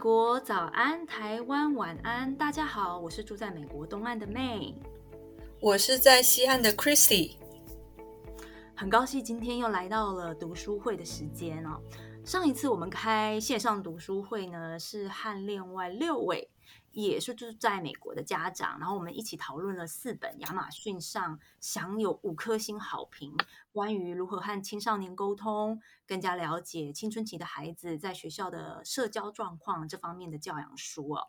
国早安，台湾晚安，大家好，我是住在美国东岸的 May，我是在西岸的 Christy，很高兴今天又来到了读书会的时间哦。上一次我们开线上读书会呢，是和另外六位。也是住在美国的家长，然后我们一起讨论了四本亚马逊上享有五颗星好评，关于如何和青少年沟通，更加了解青春期的孩子在学校的社交状况这方面的教养书哦。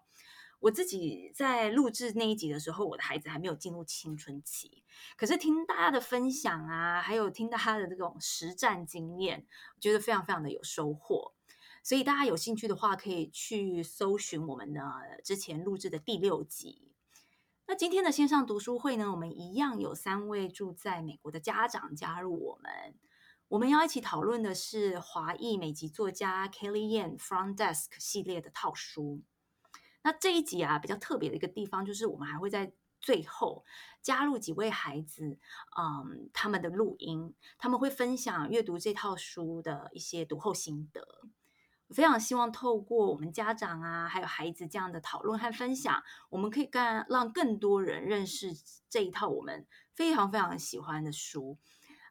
我自己在录制那一集的时候，我的孩子还没有进入青春期，可是听大家的分享啊，还有听到他的这种实战经验，我觉得非常非常的有收获。所以大家有兴趣的话，可以去搜寻我们的之前录制的第六集。那今天的线上读书会呢，我们一样有三位住在美国的家长加入我们。我们要一起讨论的是华裔美籍作家 Kelly Yan Front Desk 系列的套书。那这一集啊，比较特别的一个地方，就是我们还会在最后加入几位孩子，嗯，他们的录音，他们会分享阅读这套书的一些读后心得。非常希望透过我们家长啊，还有孩子这样的讨论和分享，我们可以更让更多人认识这一套我们非常非常喜欢的书。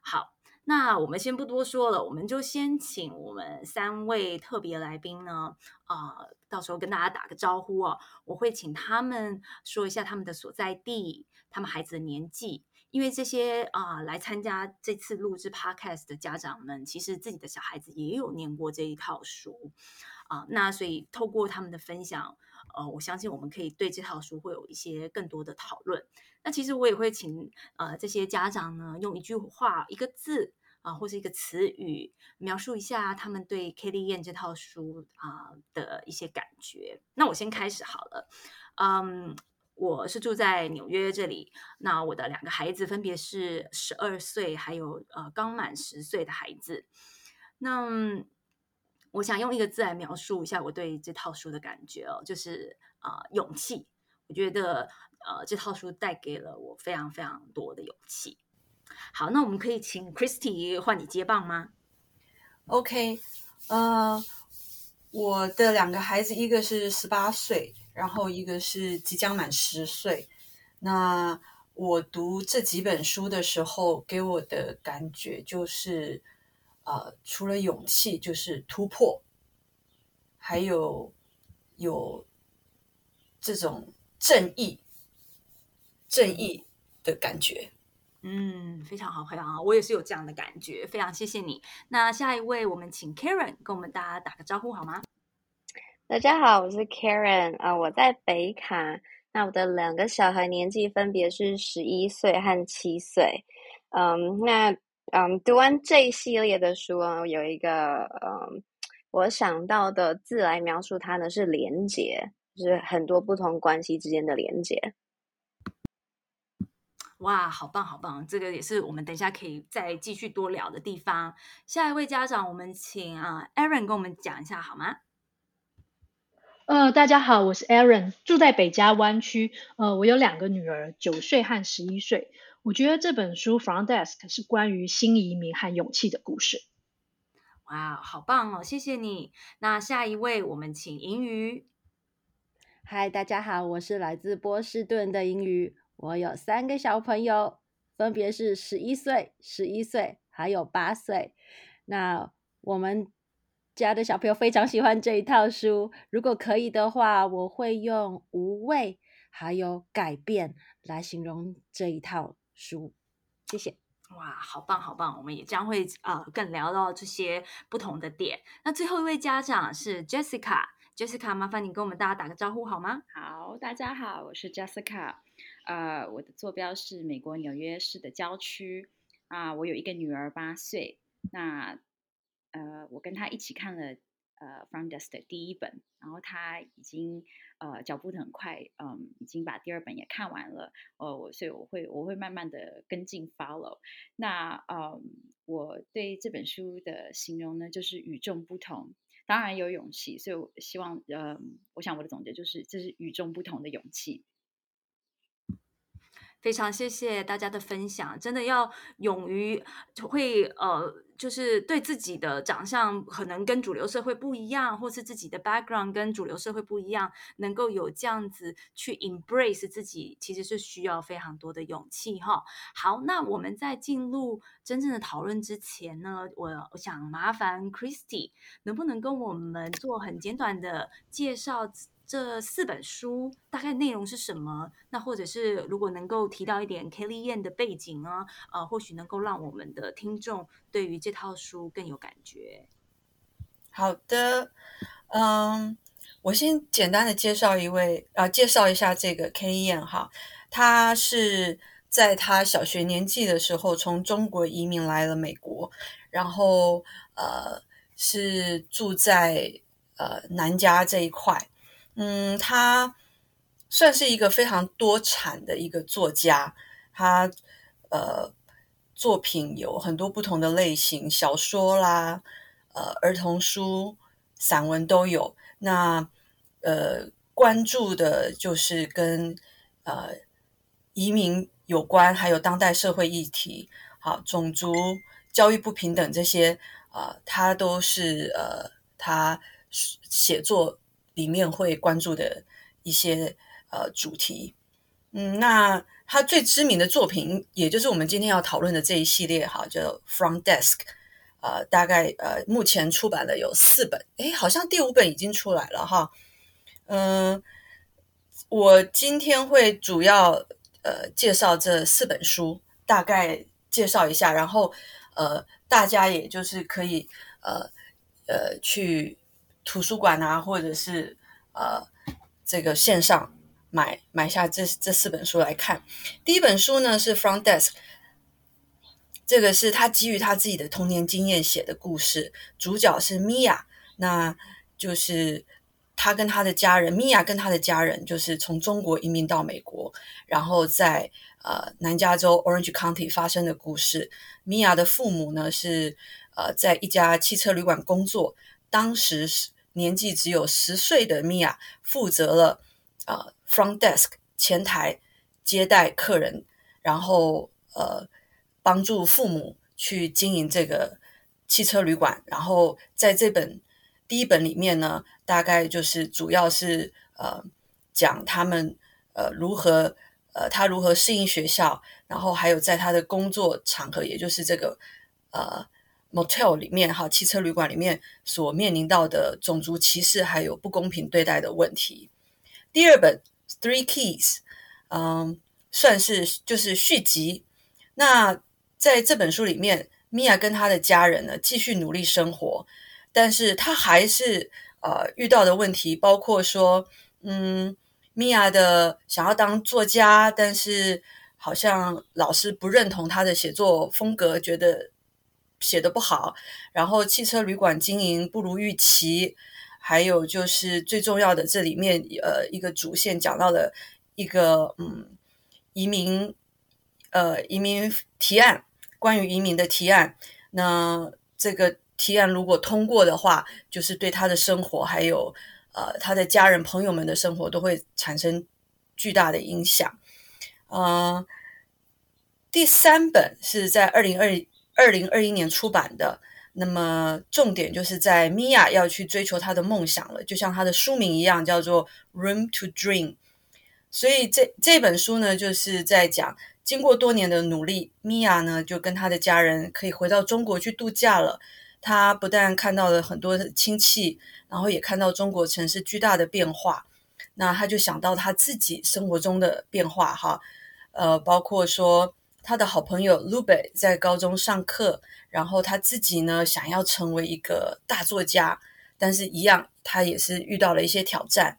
好，那我们先不多说了，我们就先请我们三位特别来宾呢，啊、到时候跟大家打个招呼哦。我会请他们说一下他们的所在地，他们孩子的年纪。因为这些啊、呃，来参加这次录制 Podcast 的家长们，其实自己的小孩子也有念过这一套书啊、那所以透过他们的分享，呃，我相信我们可以对这套书会有一些更多的讨论。那其实我也会请呃这些家长呢，用一句话、一个字啊、呃，或是一个词语，描述一下他们对 Kelly Yan 这套书啊、的一些感觉。那我先开始好了，嗯。我是住在纽约这里，那我的两个孩子分别是十二岁，还有呃刚满十岁的孩子。那我想用一个字来描述一下我对这套书的感觉哦，就是啊、呃、勇气。我觉得呃这套书带给了我非常非常多的勇气。好，那我们可以请 Christy 换你接棒吗？OK，呃，我的两个孩子，一个是十八岁。然后一个是即将满十岁，那我读这几本书的时候，给我的感觉就是，呃，除了勇气，就是突破，还有有这种正义、正义的感觉。嗯，非常好，非常好，我也是有这样的感觉，非常谢谢你。那下一位，我们请 Karen 跟我们大家打个招呼好吗？大家好，我是 Karen 啊、我在北卡。那我的两个小孩年纪分别是十一岁和七岁。嗯，那嗯，读完这一系列的书啊，有一个嗯，我想到的字来描述它呢是连结，就是很多不同关系之间的连结。哇，好棒，好棒！这个也是我们等一下可以再继续多聊的地方。下一位家长，我们请啊 Aaron 跟我们讲一下好吗？呃，大家好，我是 Aaron，住在北加湾区。呃，我有两个女儿，九岁和十一岁。我觉得这本书《Front Desk》是关于新移民和勇气的故事。哇，好棒哦！谢谢你。那下一位，我们请银鱼。嗨，大家好，我是来自波士顿的银鱼。我有三个小朋友，分别是十一岁、十一岁，还有八岁。那我们。家的小朋友非常喜欢这一套书。如果可以的话，我会用无畏还有改变来形容这一套书。谢谢。哇，好棒好棒！我们也将会呃更聊到这些不同的点。那最后一位家长是 Jessica。Jessica，麻烦你跟我们大家打个招呼好吗？好，大家好，我是 Jessica。呃，我的坐标是美国纽约市的郊区。啊、呃，我有一个女儿八岁。那呃，我跟他一起看了呃《Front Desk》的第一本，然后他已经呃脚步很快，嗯，已经把第二本也看完了。呃，我所以我会我会慢慢的跟进 follow。那嗯，我对这本书的形容呢，就是与众不同，当然有勇气。所以我希望，嗯，我想我的总结就是，这是与众不同的勇气。非常谢谢大家的分享，真的要勇于会呃，就是对自己的长相可能跟主流社会不一样，或是自己的 background 跟主流社会不一样，能够有这样子去 embrace 自己，其实是需要非常多的勇气哈。好，那我们在进入真正的讨论之前呢，我我想麻烦 Christy 能不能跟我们做很简短的介绍？这四本书大概内容是什么？那或者是如果能够提到一点 Kelly Yan 的背景啊，呃，或许能够让我们的听众对于这套书更有感觉。好的，嗯，我先简单的介绍一位，啊、呃，介绍一下这个 Kelly Yan 哈，他是在他小学年纪的时候从中国移民来了美国，然后呃是住在呃南加这一块。嗯，他算是一个非常多产的一个作家，他呃作品有很多不同的类型，小说啦，呃儿童书、散文都有。那呃关注的就是跟呃移民有关，还有当代社会议题，好，种族、教育不平等这些啊，他都是呃他写作。里面会关注的一些呃主题，嗯，那他最知名的作品，也就是我们今天要讨论的这一系列哈，叫 From Desk，呃，大概呃目前出版了有四本，诶，好像第五本已经出来了哈，嗯、我今天会主要呃介绍这四本书，大概介绍一下，然后呃大家也就是可以呃呃去。图书馆啊，或者是呃，这个线上买买下这这四本书来看。第一本书呢是《Front Desk》，这个是他基于他自己的童年经验写的故事，主角是米娅，那就是他跟他的家人，米娅跟他的家人就是从中国移民到美国，然后在呃南加州 Orange County 发生的故事。米娅的父母呢是呃在一家汽车旅馆工作。当时年纪只有十岁的米娅负责了呃 front desk 前台接待客人，然后呃帮助父母去经营这个汽车旅馆。然后在这本第一本里面呢，大概就是主要是呃讲他们呃如何呃他如何适应学校，然后还有在他的工作场合，也就是这个呃。Motel 里面哈，汽车旅馆里面所面临到的种族歧视还有不公平对待的问题。第二本 Three Keys，嗯，算是就是续集。那在这本书里面，米娅跟她的家人呢继续努力生活，但是她还是呃遇到的问题，包括说，嗯，米娅的想要当作家，但是好像老师不认同她的写作风格，觉得。写的不好，然后汽车旅馆经营不如预期，还有就是最重要的，这里面呃一个主线讲到了一个嗯移民呃移民提案，关于移民的提案，那这个提案如果通过的话，就是对他的生活还有呃他的家人朋友们的生活都会产生巨大的影响。嗯、呃，第三本是在二零二。二零二一年出版的，那么重点就是在米娅要去追求她的梦想了，就像她的书名一样，叫做《Room to Dream》。所以这这本书呢，就是在讲经过多年的努力，米娅呢就跟她的家人可以回到中国去度假了。她不但看到了很多亲戚，然后也看到中国城市巨大的变化。那她就想到她自己生活中的变化，哈，呃，包括说。他的好朋友 Lube 在高中上课，然后他自己呢想要成为一个大作家，但是一样他也是遇到了一些挑战。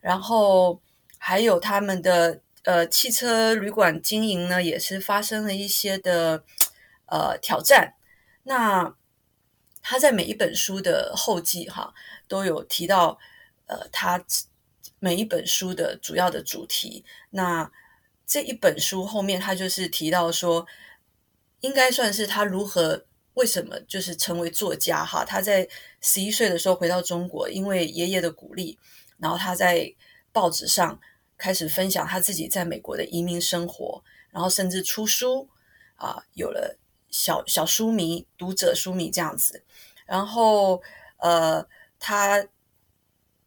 然后还有他们的呃汽车旅馆经营呢，也是发生了一些的呃挑战。那他在每一本书的后记哈都有提到呃他每一本书的主要的主题。那这一本书后面，他就是提到说，应该算是他如何、为什么就是成为作家哈。他在十一岁的时候回到中国，因为爷爷的鼓励，然后他在报纸上开始分享他自己在美国的移民生活，然后甚至出书啊，有了小小书迷、读者书迷这样子。然后呃，他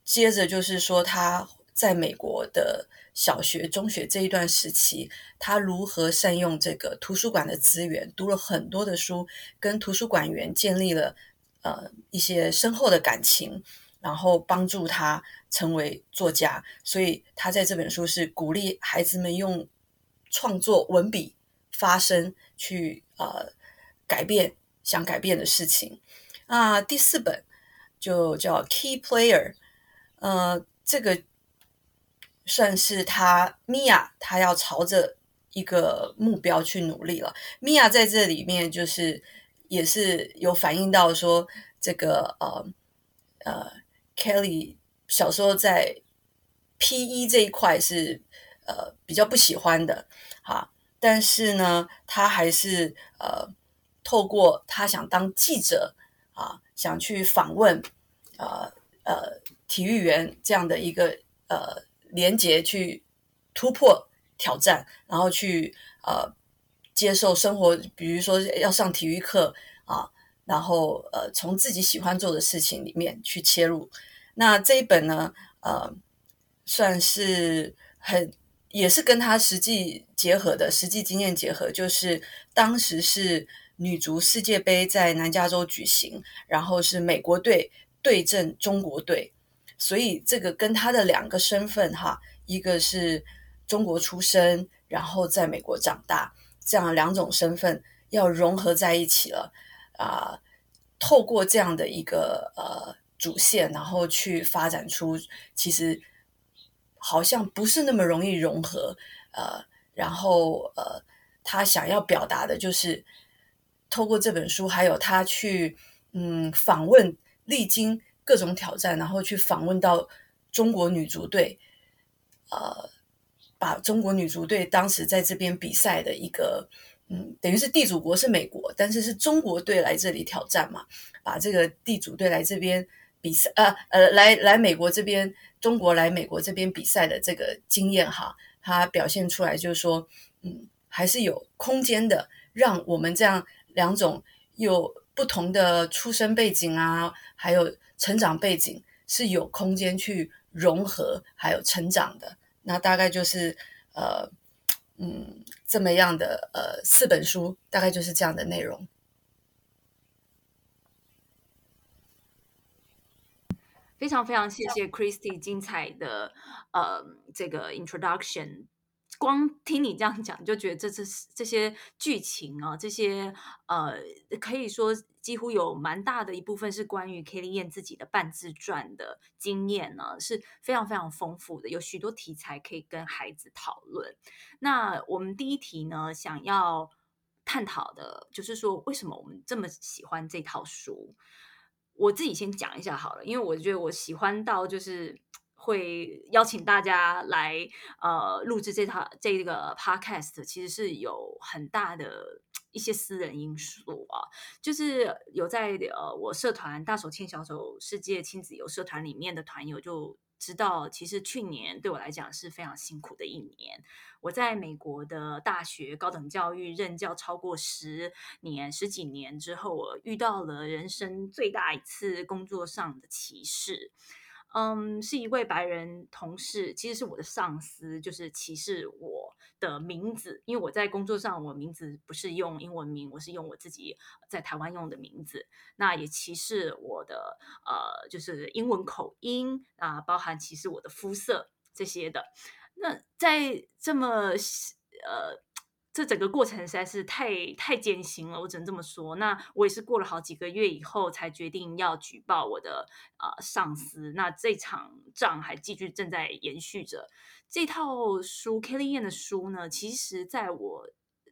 接着就是说他在美国的小学、中学这一段时期，他如何善用这个图书馆的资源，读了很多的书，跟图书馆员建立了呃一些深厚的感情。然后帮助他成为作家，所以他在这本书是鼓励孩子们用创作文笔发声，去呃改变想改变的事情。啊，第四本就叫 Key Player，呃，这个算是他 Mia，他要朝着一个目标去努力了。Mia 在这里面就是也是有反映到说这个呃呃。Kelly 小时候在 PE 这一块是呃比较不喜欢的哈，但是呢，他还是呃透过他想当记者啊，想去访问呃呃体育员这样的一个呃连结去突破挑战，然后去呃接受生活，比如说要上体育课啊。然后，呃，从自己喜欢做的事情里面去切入。那这一本呢，呃，算是很也是跟他实际结合的，实际经验结合，就是当时是女足世界杯在南加州举行，然后是美国队对阵中国队，所以这个跟他的两个身份哈，一个是中国出生，然后在美国长大，这样两种身份要融合在一起了。啊、透过这样的一个呃主线，然后去发展出，其实好像不是那么容易融合。呃，然后呃，他想要表达的就是，透过这本书，还有他去嗯访问，历经各种挑战，然后去访问到中国女足队，呃，把中国女足队当时在这边比赛的一个。嗯，等于是地主国是美国，但是是中国队来这里挑战嘛，把这个地主队来这边比赛，呃呃，来来美国这边，中国来美国这边比赛的这个经验哈，他表现出来就是说，嗯，还是有空间的，让我们这样两种有不同的出生背景啊，还有成长背景是有空间去融合，还有成长的。那大概就是呃。嗯，这么样的呃四本书，大概就是这样的内容。非常非常谢谢 Christy 精彩的呃这个 introduction。光听你这样讲，就觉得这这这些剧情啊，这些呃，可以说几乎有蛮大的一部分是关于 Kelly 自己的半自传的经验呢，是非常非常丰富的，有许多题材可以跟孩子讨论。那我们第一题呢，想要探讨的就是说，为什么我们这么喜欢这套书？我自己先讲一下好了，因为我觉得我喜欢到就是。会邀请大家来呃录制这套这个 podcast，其实是有很大的一些私人因素啊，就是有在呃我社团大手牵小手世界亲子游社团里面的团友就知道，其实去年对我来讲是非常辛苦的一年。我在美国的大学高等教育任教超过十年十几年之后，我遇到了人生最大一次工作上的歧视。嗯，是一位白人同事，其实是我的上司，就是歧视我的名字，因为我在工作上，我名字不是用英文名，我是用我自己在台湾用的名字。那也歧视我的呃，就是英文口音啊，包含歧视我的肤色这些的。那在这么呃。这整个过程实在是太太艰辛了，我只能这么说。那我也是过了好几个月以后才决定要举报我的呃上司。那这场仗还继续正在延续着。这套书 Kelly Yan 的书呢，其实在我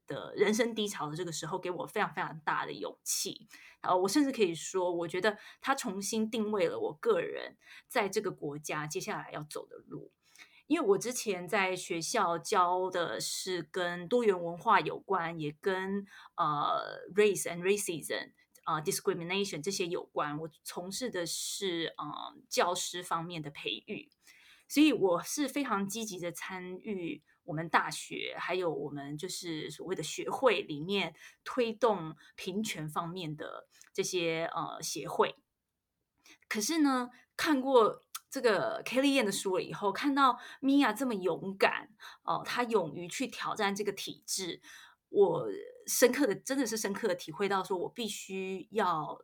的人生低潮的这个时候，给我非常非常大的勇气。呃，我甚至可以说，我觉得它重新定位了我个人在这个国家接下来要走的路。因为我之前在学校教的是跟多元文化有关，也跟呃 race and racism 啊、discrimination 这些有关。我从事的是嗯、呃、教师方面的培育，所以我是非常积极的参与我们大学还有我们就是所谓的学会里面推动平权方面的这些呃协会。可是呢，看过这个 Kelly 演的书了以后，看到 Mia 这么勇敢哦，她勇于去挑战这个体制，我深刻的真的是深刻的体会到，说我必须要。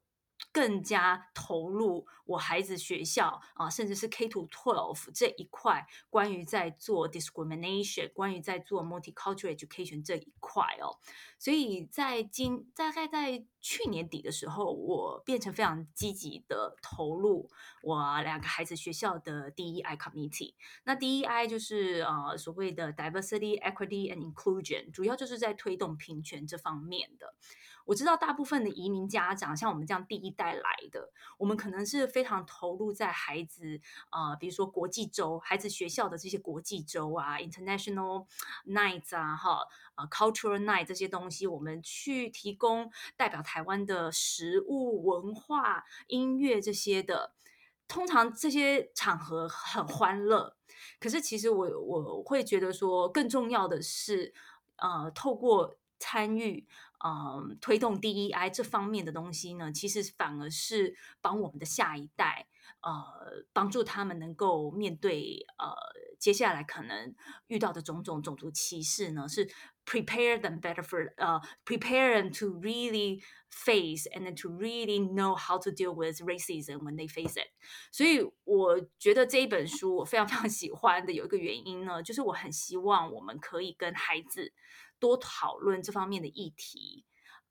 更加投入我孩子学校啊，甚至是 K to twelve 这一块，关于在做 discrimination，关于在做 multicultural education 这一块哦。所以在今大概在去年底的时候，我变成非常积极的投入我两个孩子学校的 DEI committee。那 DEI 就是呃所谓的 diversity, equity and inclusion，主要就是在推动平权这方面的。我知道大部分的移民家长，像我们这样第一代来的，我们可能是非常投入在孩子啊、比如说国际周，孩子学校的这些国际周啊，International Nights 啊，哈，啊，Cultural Night 这些东西，我们去提供代表台湾的食物、文化、音乐这些的。通常这些场合很欢乐，可是其实我我会觉得说，更重要的是，呃，透过参与。嗯，推动 DEI 这方面的东西呢，其实反而是帮我们的下一代，呃，帮助他们能够面对呃接下来可能遇到的种种种族歧视呢，是 prepare them better for 呃 prepare them to really face and then to really know how to deal with racism when they face it。所以我觉得这一本书我非常非常喜欢的有一个原因呢，就是我很希望我们可以跟孩子。多讨论这方面的议题，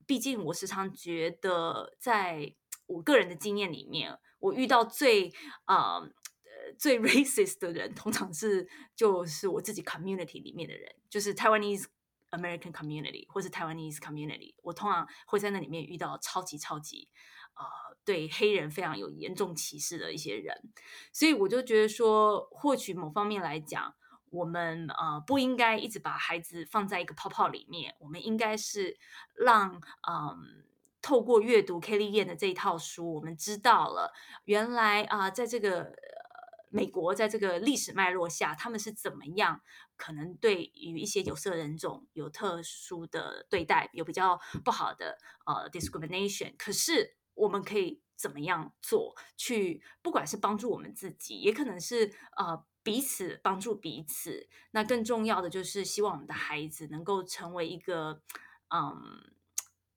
毕竟我时常觉得，在我个人的经验里面，我遇到最啊呃最 racist 的人，通常是就是我自己 community 里面的人，就是 Taiwanese American community 或是 Taiwanese community，我通常会在那里面遇到超级超级啊、呃、对黑人非常有严重歧视的一些人，所以我就觉得说，或许某方面来讲。我们呃不应该一直把孩子放在一个泡泡里面，我们应该是让嗯、透过阅读 Kelly y a n 的这一套书，我们知道了原来啊、在这个、美国在这个历史脉络下，他们是怎么样可能对于一些有色人种有特殊的对待，有比较不好的呃 discrimination，可是我们可以怎么样做去，不管是帮助我们自己，也可能是呃。彼此帮助彼此，那更重要的就是希望我们的孩子能够成为一个嗯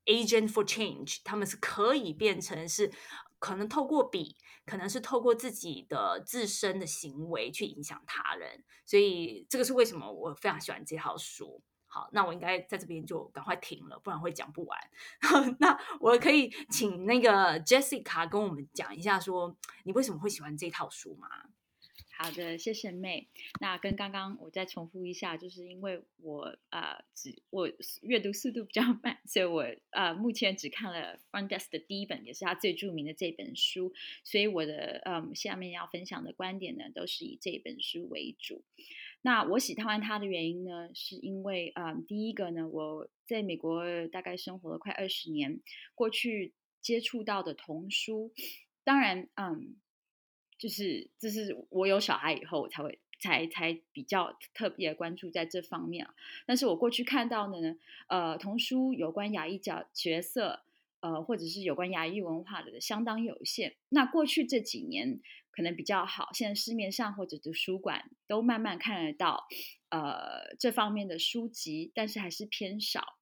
agent for change，他们是可以变成是可能透过笔，可能是透过自己的自身的行为去影响他人，所以这个是为什么我非常喜欢这套书。好，那我应该在这边就赶快停了，不然会讲不完。那我可以请那个 Jessica 跟我们讲一下，说你为什么会喜欢这套书吗？好的，谢谢妹。那跟刚刚我再重复一下，就是因为我呃只我阅读速度比较慢，所以我呃目前只看了 Front Desk 的第一本，也是他最著名的这本书。所以我的嗯下面要分享的观点呢，都是以这本书为主。那我喜欢它的原因呢，是因为嗯第一个呢，我在美国大概生活了快二十年，过去接触到的童书，当然嗯。就是，这是我有小孩以后才会才才比较特别关注在这方面啊。但是我过去看到的呢，呃，童书有关牙医角角色，呃，或者是有关牙医文化的相当有限。那过去这几年可能比较好，现在市面上或者图书馆都慢慢看得到，呃，这方面的书籍，但是还是偏少。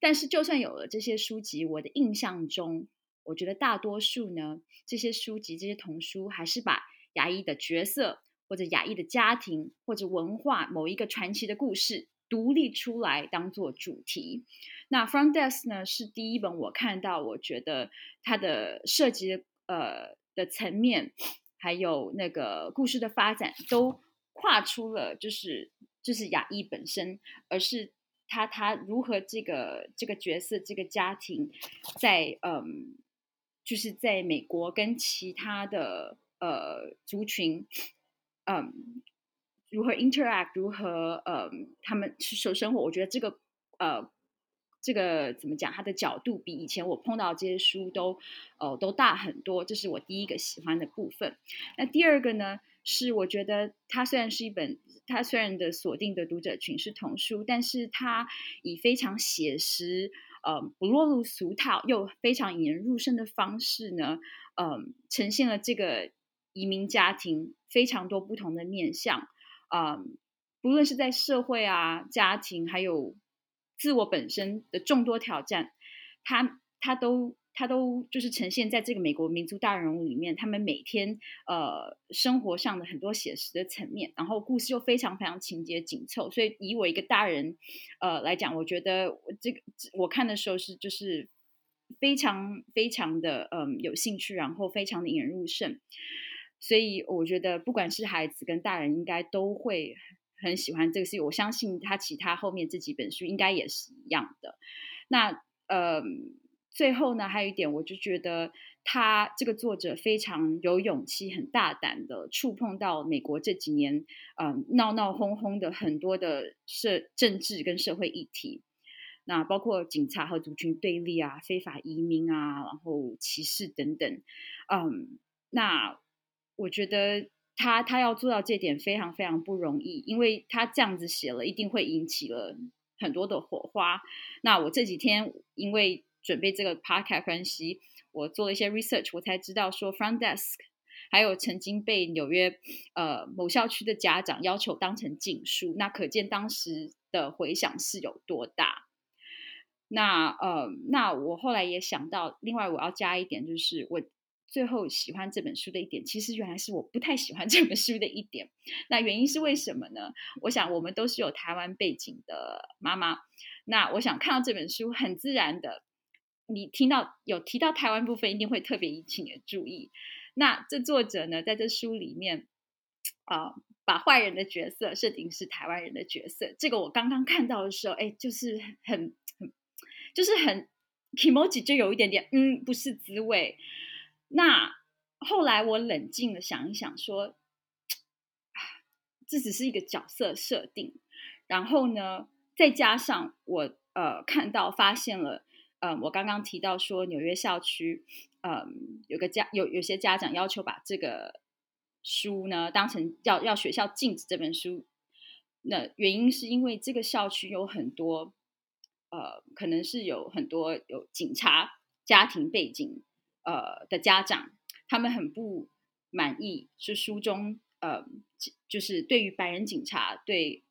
但是就算有了这些书籍，我的印象中。我觉得大多数呢，这些书籍、这些童书，还是把亚裔的角色，或者亚裔的家庭，或者文化某一个传奇的故事独立出来当做主题。那 Front Desk 呢，是第一本我看到，我觉得它的设计呃的层面，还有那个故事的发展，都跨出了就是就是亚裔本身，而是他他如何这个这个角色这个家庭在嗯。就是在美国跟其他的呃族群，嗯，如何 interact，如何呃他们生生活，我觉得这个呃这个怎么讲，它的角度比以前我碰到这些书都呃都大很多，这是我第一个喜欢的部分。那第二个呢，是我觉得它虽然是一本，它虽然的锁定的读者群是童书，但是它以非常写实，呃，不落入俗套又非常引人入胜的方式呢，嗯、呃，呈现了这个移民家庭非常多不同的面相，啊、呃，不论是在社会啊、家庭，还有自我本身的众多挑战，他他都。他都就是呈现在这个美国民族大人物里面，他们每天呃生活上的很多写实的层面，然后故事又非常非常情节紧凑，所以以我一个大人呃来讲，我觉得这个我看的时候是就是非常非常的嗯、有兴趣，然后非常的引人入胜，所以我觉得不管是孩子跟大人，应该都会很喜欢这个戏。我相信他其他后面这几本书应该也是一样的。那呃。最后呢，还有一点，我就觉得他这个作者非常有勇气，很大胆的触碰到美国这几年嗯闹闹哄哄的很多的社政治跟社会议题，那包括警察和族群对立啊、非法移民啊、然后歧视等等，嗯，那我觉得他他要做到这点非常非常不容易，因为他这样子写了，一定会引起了很多的火花。那我这几天因为准备这个 podcast 分析，我做了一些 research，我才知道说 front desk 还有曾经被纽约呃某校区的家长要求当成禁书，那可见当时的回响是有多大。那呃，那我后来也想到，另外我要加一点，就是我最后喜欢这本书的一点，其实原来是我不太喜欢 这本书的一点。那原因是为什么呢？我想我们都是有台湾背景的妈妈，那我想看到这本书，很自然的。你听到有提到台湾部分，一定会特别引起你的注意。那这作者呢，在这书里面啊、把坏人的角色设定是台湾人的角色。这个我刚刚看到的时候，哎，就是很很，就是很 kimochi 就有一点点，嗯，不是滋味。那后来我冷静的想一想说，说，这只是一个角色设定。然后呢，再加上我呃看到发现了。嗯，我刚刚提到说纽约校区，嗯，有个家有有些家长要求把这个书呢当成要要学校禁止这本书。那原因是因为这个校区有很多，呃，可能是有很多有警察家庭背景呃的家长，他们很不满意，是书中呃就是对于白人警察对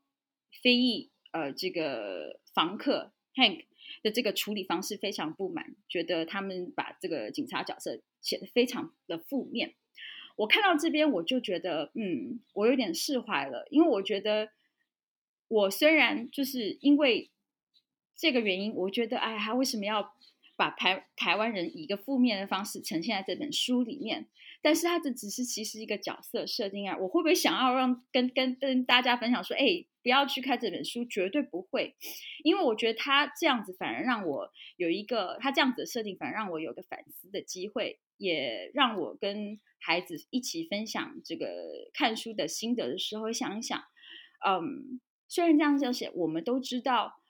非裔呃这个房客 Hank。的这个处理方式非常不满，觉得他们把这个警察角色写得非常的负面。我看到这边，我就觉得，嗯，我有点释怀了，因为我觉得，我虽然就是因为这个原因，我觉得，哎，他为什么要把台台湾人以一个负面的方式呈现在这本书里面？但是他这只是其实一个角色设定啊，我会不会想要让跟跟跟大家分享说，哎？不要去看这本书，绝对不会，因为我觉得他这样子反而让我有一个他这样子的设定，反而让我有个反思的机会，也让我跟孩子一起分享这个看书的心得的时候，想一想，嗯，虽然这样就写，我们都知道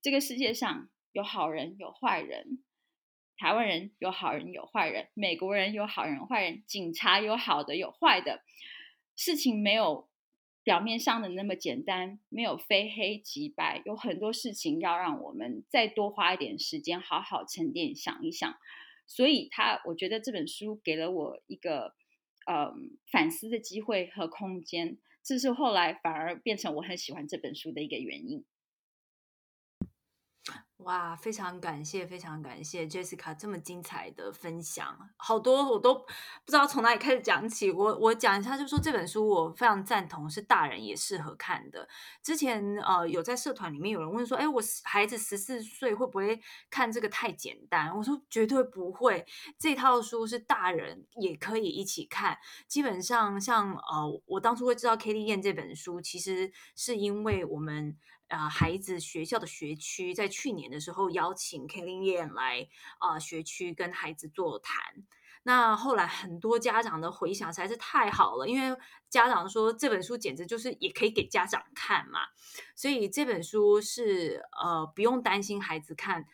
这个世界上有好人有坏人，台湾人有好人有坏人，美国人有好人坏人，警察有好的有坏的，事情没有。表面上的那么简单，没有非黑即白，有很多事情要让我们再多花一点时间，好好沉淀想一想。所以他，我觉得这本书给了我一个呃反思的机会和空间，这是后来反而变成我很喜欢这本书的一个原因。哇，非常感谢，非常感谢 Jessica 这么精彩的分享，好多我都不知道从哪里开始讲起。我我讲一下，就是说这本书我非常赞同，是大人也适合看的。之前呃有在社团里面有人问说，哎，我孩子十四岁会不会看这个太简单？我说绝对不会，这套书是大人也可以一起看。基本上像呃我当初会知道 Katie 燕这本书，其实是因为我们。啊、孩子学校的学区在去年的时候邀请 Kelly Yan 来啊、学区跟孩子座谈。那后来很多家长的回想实在是太好了，因为家长说这本书简直就是也可以给家长看嘛，所以这本书是呃不用担心孩子看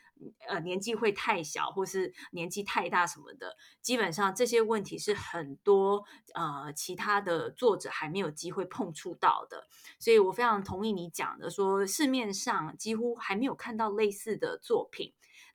呃年纪会太小，或是年纪太大什么的。基本上这些问题是很多呃其他的作者还没有机会碰触到的，所以我非常同意你讲的，说市面上几乎还没有看到类似的作品。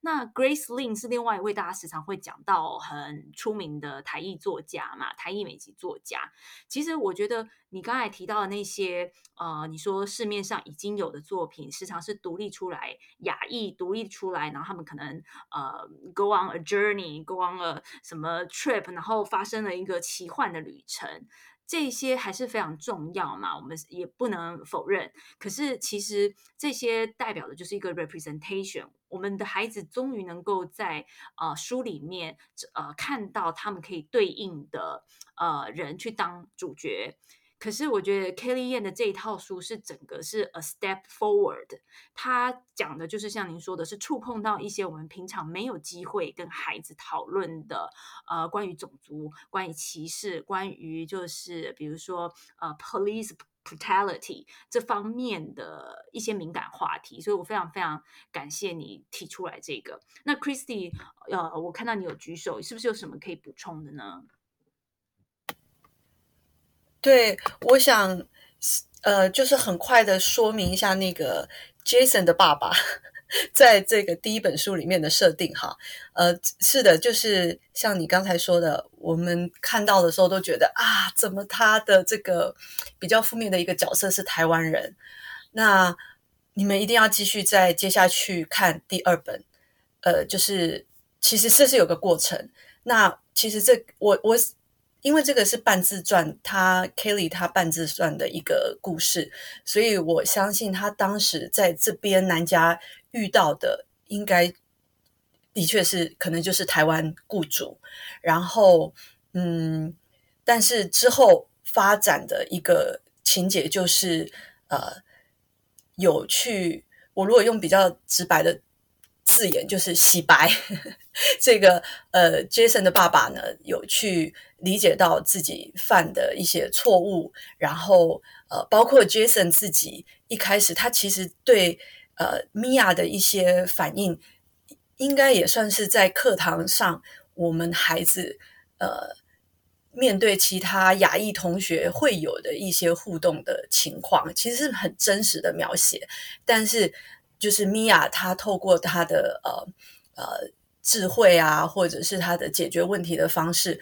那 Grace Lin 是另外一位大家时常会讲到很出名的台裔作家嘛，台裔美籍作家。其实我觉得你刚才提到的那些，呃，你说市面上已经有的作品，时常是独立出来，亚裔独立出来，然后他们可能呃 go on a journey，go on a 什么 trip，然后发生了一个奇幻的旅程。这些还是非常重要嘛，我们也不能否认。可是其实这些代表的就是一个 representation，我们的孩子终于能够在呃书里面呃看到他们可以对应的呃人去当主角。可是我觉得 Kelly Yan 的这一套书是整个是 a step forward，他讲的就是像您说的，是触碰到一些我们平常没有机会跟孩子讨论的，呃，关于种族、关于歧视、关于就是比如说呃 police brutality 这方面的一些敏感话题，所以我非常非常感谢你提出来这个。那 Christy，呃，我看到你有举手，是不是有什么可以补充的呢？对，我想，呃，就是很快的说明一下那个 Jason 的爸爸，在这个第一本书里面的设定哈，呃，是的，就是像你刚才说的，我们看到的时候都觉得啊，怎么他的这个比较负面的一个角色是台湾人？那你们一定要继续再接下去看第二本，呃，就是其实这是有个过程。那其实这我我。因为这个是半自传，他 Kelly 他半自传的一个故事，所以我相信他当时在这边南加遇到的，应该的确是可能就是台湾雇主。然后，嗯，但是之后发展的一个情节就是，呃，有去，我如果用比较直白的字眼，就是洗白。这个呃，Jason 的爸爸呢，有去。理解到自己犯的一些错误，然后呃，包括 Jason 自己一开始，他其实对呃 Mia 的一些反应，应该也算是在课堂上，我们孩子呃面对其他亚裔同学会有的一些互动的情况，其实是很真实的描写。但是就是 Mia 他透过他的呃呃智慧啊，或者是他的解决问题的方式。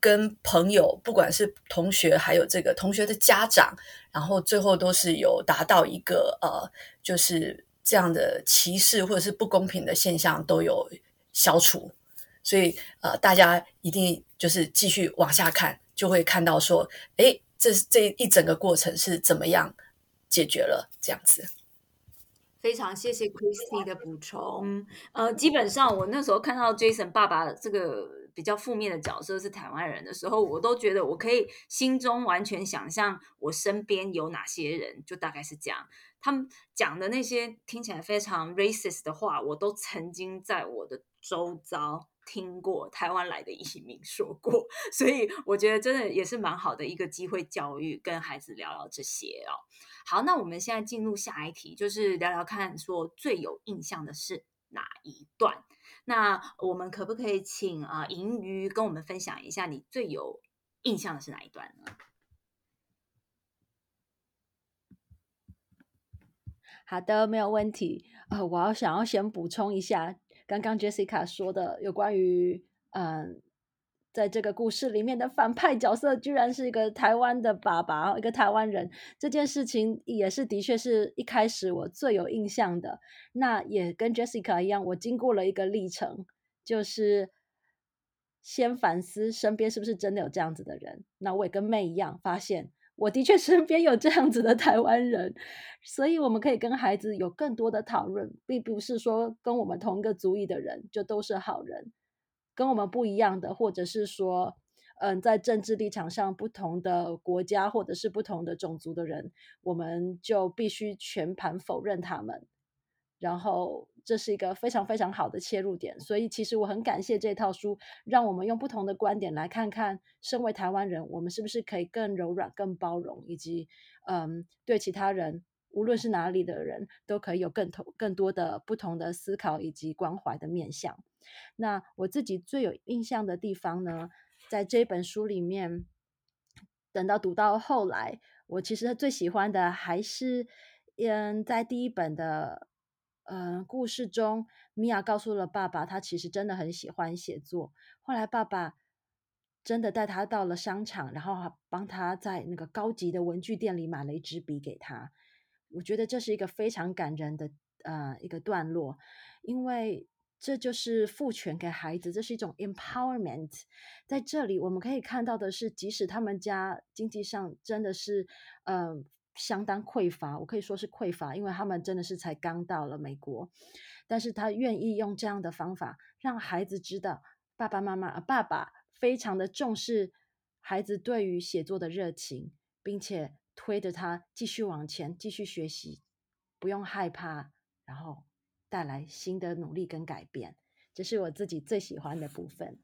跟朋友，不管是同学，还有这个同学的家长，然后最后都是有达到一个呃，就是这样的歧视或者是不公平的现象都有消除。所以呃，大家一定就是继续往下看，就会看到说，哎，这这一整个过程是怎么样解决了这样子。非常谢谢 Christy 的补充。呃，基本上我那时候看到 Jason 爸爸这个。比较负面的角色是台湾人的时候，我都觉得我可以心中完全想象我身边有哪些人，就大概是这样。他们讲的那些听起来非常 racist 的话，我都曾经在我的周遭听过台湾来的移民说过，所以我觉得真的也是蛮好的一个机会，教育跟孩子聊聊这些哦。好，那我们现在进入下一题，就是聊聊看，说最有印象的是哪一段？那我们可不可以请啊银鱼跟我们分享一下你最有印象的是哪一段呢？好的，没有问题。呃，我要想要先补充一下刚刚 Jessica 说的有关于嗯。在这个故事里面的反派角色居然是一个台湾的爸爸，一个台湾人。这件事情也是的确是一开始我最有印象的。那也跟 Jessica 一样，我经过了一个历程，就是先反思身边是不是真的有这样子的人。那我也跟妹一样，发现我的确身边有这样子的台湾人，所以我们可以跟孩子有更多的讨论，并不是说跟我们同一个族裔的人就都是好人。跟我们不一样的，或者是说，嗯，在政治立场上不同的国家，或者是不同的种族的人，我们就必须全盘否认他们。然后，这是一个非常非常好的切入点。所以，其实我很感谢这套书，让我们用不同的观点来看看，身为台湾人，我们是不是可以更柔软、更包容，以及，嗯，对其他人无论是哪里的人，都可以有更多更多的不同的思考以及关怀的面向。那我自己最有印象的地方呢，在这本书里面，等到读到后来，我其实最喜欢的还是，嗯，在第一本的，嗯，故事中，米娅告诉了爸爸，他其实真的很喜欢写作。后来爸爸真的带他到了商场，然后帮他在那个高级的文具店里买了一支笔给他。我觉得这是一个非常感人的呃一个段落，因为这就是赋权给孩子，这是一种 empowerment。在这里我们可以看到的是，即使他们家经济上真的是呃相当匮乏，我可以说是匮乏，因为他们真的是才刚到了美国，但是他愿意用这样的方法让孩子知道爸爸妈妈，爸爸非常的重视孩子对于写作的热情，并且。推着他继续往前，继续学习，不用害怕，然后带来新的努力跟改变，这是我自己最喜欢的部分。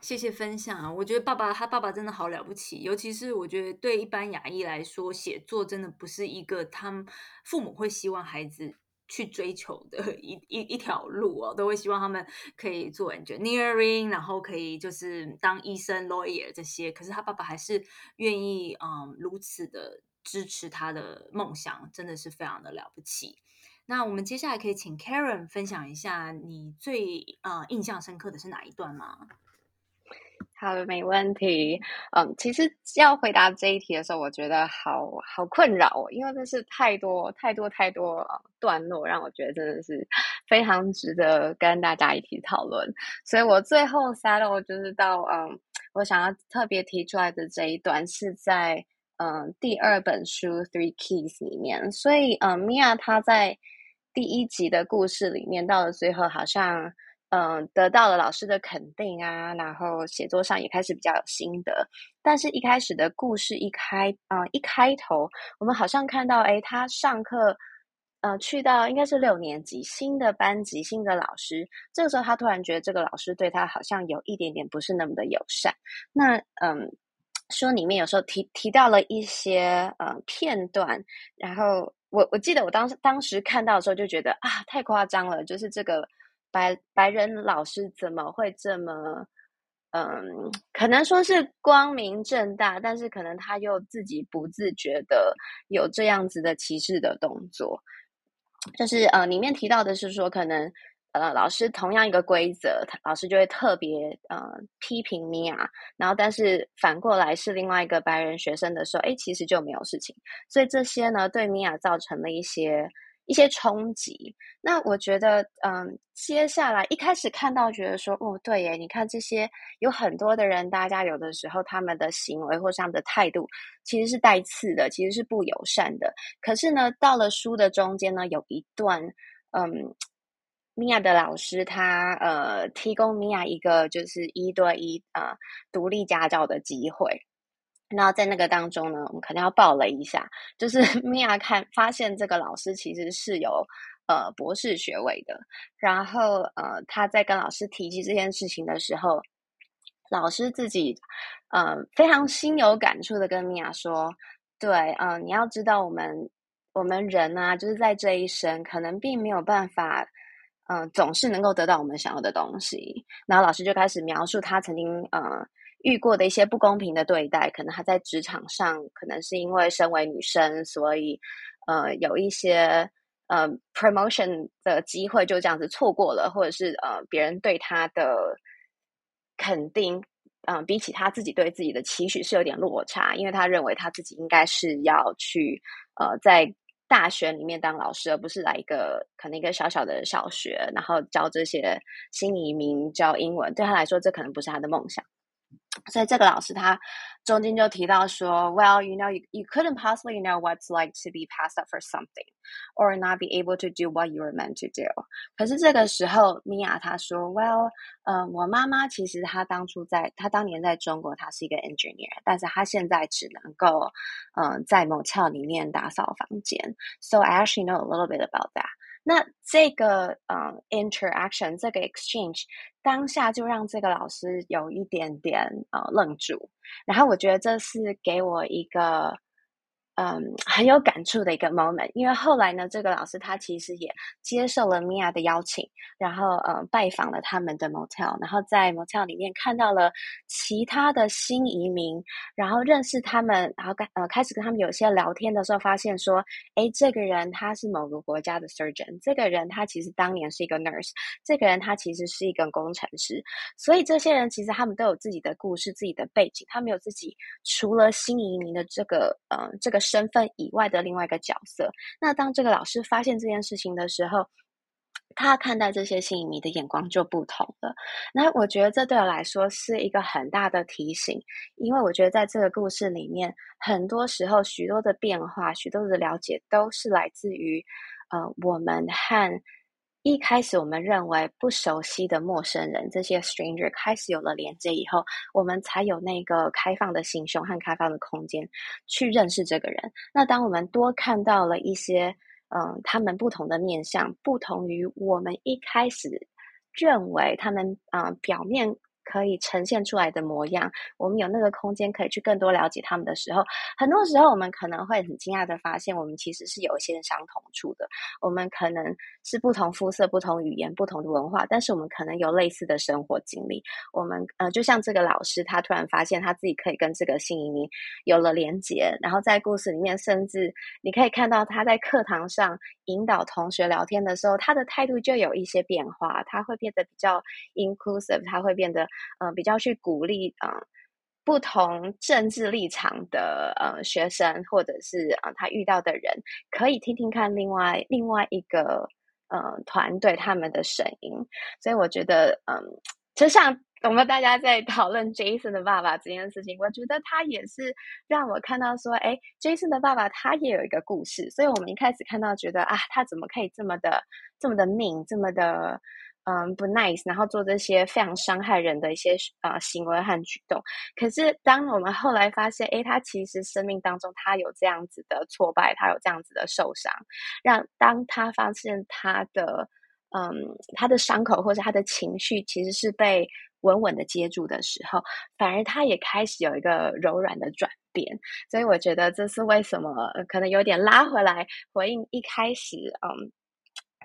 谢谢分享啊！我觉得爸爸他爸爸真的好了不起，尤其是我觉得对一般牙医来说，写作真的不是一个他们父母会希望孩子。去追求的 一一一条路哦，都会希望他们可以做 engineering，然后可以就是当医生、lawyer 这些。可是他爸爸还是愿意嗯如此的支持他的梦想，真的是非常的了不起。那我们接下来可以请 Karen 分享一下你最呃印象深刻的是哪一段吗？好的，没问题。嗯，其实要回答这一题的时候，我觉得好好困扰哦，因为这是太多太多太多段落，让我觉得真的是非常值得跟大家一起讨论。所以我最后 settle 就是到嗯，我想要特别提出来的这一段是在嗯第二本书 Three Keys 里面。所以嗯，米娅她在第一集的故事里面，到了最后好像。嗯，得到了老师的肯定啊，然后写作上也开始比较有心得。但是，一开始的故事一开啊、一开头，我们好像看到，诶，他上课，呃，去到应该是六年级，新的班级，新的老师。这个时候，他突然觉得这个老师对他好像有一点点不是那么的友善。那，嗯，书里面有时候提提到了一些呃片段，然后我我记得我当时当时看到的时候就觉得啊，太夸张了，就是这个。白白人老师怎么会这么，嗯，可能说是光明正大，但是可能他又自己不自觉的有这样子的歧视的动作。就是呃，里面提到的是说，可能呃，老师同样一个规则，老师就会特别呃批评米娅，然后但是反过来是另外一个白人学生的时候，哎，其实就没有事情。所以这些呢，对米娅造成了一些。一些冲击，那我觉得，嗯，接下来一开始看到，觉得说，哦，对耶，你看这些有很多的人，大家有的时候他们的行为或是他们的态度，其实是带刺的，其实是不友善的。可是呢，到了书的中间呢，有一段，嗯，米娅的老师他呃提供米娅一个就是一对一呃独立家教的机会。那在那个当中呢，我们可能要爆雷一下，就是 米娅看发现这个老师其实是有呃博士学位的，然后呃他在跟老师提及这件事情的时候，老师自己呃非常心有感触的跟米娅说，对，嗯、呃，你要知道我们我们人啊，就是在这一生可能并没有办法，嗯、总是能够得到我们想要的东西。然后老师就开始描述他曾经呃。遇过的一些不公平的对待，可能他在职场上，可能是因为身为女生，所以呃有一些呃 promotion 的机会就这样子错过了，或者是呃别人对他的肯定，嗯、比起他自己对自己的期许是有点落差，因为他认为他自己应该是要去呃在大学里面当老师，而不是来一个可能一个小小的小学，然后教这些新移民教英文，对他来说，这可能不是他的梦想。所以这个老师他中间就提到说，Well, you know, you you couldn't possibly know what's like to be passed up for something, or not be able to do what you were meant to do。可是这个时候，米娅她说，Well，嗯、呃，我妈妈其实她当初在她当年在中国，她是一个 engineer，但是她现在只能够嗯、呃、在 motel 里面打扫房间。So I actually know a little bit about that。 那这个呃 interaction 这个 exchange 当下就让这个老师有一点点呃愣住，然后我觉得这是给我一个嗯，很有感触的一个 moment，因为后来呢，这个老师他其实也接受了 Mia 的邀请，然后呃拜访了他们的 motel，然后在 motel 里面看到了其他的新移民，然后认识他们，然后开呃开始跟他们有些聊天的时候，发现说，哎，这个人他是某个国家的 surgeon，这个人他其实当年是一个 nurse，这个人他其实是一个工程师，所以这些人其实他们都有自己的故事、自己的背景，他们有自己除了新移民的这个呃这个。身份以外的另外一个角色。那当这个老师发现这件事情的时候，他看待这些新移民的眼光就不同了。那我觉得这对我来说是一个很大的提醒，因为我觉得在这个故事里面，很多时候许多的变化、许多的了解，都是来自于呃我们和。一开始我们认为不熟悉的陌生人，这些 stranger 开始有了连接以后，我们才有那个开放的心胸和开放的空间去认识这个人。那当我们多看到了一些，嗯，他们不同的面相，不同于我们一开始认为他们，啊，表面。可以呈现出来的模样，我们有那个空间可以去更多了解他们的时候，很多时候我们可能会很惊讶的发现，我们其实是有一些相同处的。我们可能是不同肤色、不同语言、不同的文化，但是我们可能有类似的生活经历。我们呃，就像这个老师，他突然发现他自己可以跟这个新移民有了连结，然后在故事里面，甚至你可以看到他在课堂上引导同学聊天的时候，他的态度就有一些变化，他会变得比较 inclusive，他会变得。嗯、比较去鼓励嗯、不同政治立场的呃学生，或者是啊、他遇到的人，可以听听看另外另外一个呃团队他们的声音。所以我觉得，嗯，就像我们大家在讨论 Jason 的爸爸这件事情，我觉得他也是让我看到说，哎，Jason 的爸爸他也有一个故事。所以我们一开始看到觉得啊，他怎么可以这么的这么的命，这么的。嗯，不 nice，然后做这些非常伤害人的一些呃行为和举动。可是，当我们后来发现，诶，他其实生命当中他有这样子的挫败，他有这样子的受伤，让当他发现他的嗯他的伤口或者他的情绪其实是被稳稳的接住的时候，反而他也开始有一个柔软的转变。所以，我觉得这是为什么可能有点拉回来回应一开始嗯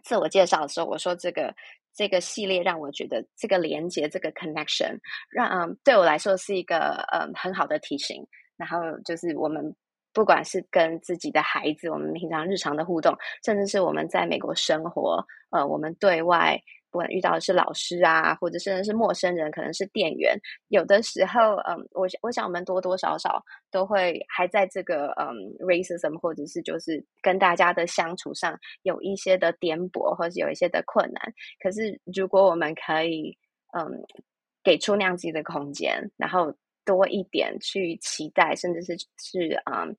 自我介绍的时候，我说这个。这个系列让我觉得这个连接，这个 connection，让嗯对我来说是一个嗯很好的提醒。然后就是我们不管是跟自己的孩子，我们平常日常的互动，甚至是我们在美国生活，呃，我们对外。不管遇到的是老师啊，或者甚至是陌生人，可能是店员，有的时候，嗯，我我想我们多多少少都会还在这个嗯 racism，或者是就是跟大家的相处上有一些的颠簸，或是有一些的困难。可是如果我们可以嗯给出那样子的空间，然后多一点去期待，甚至是是嗯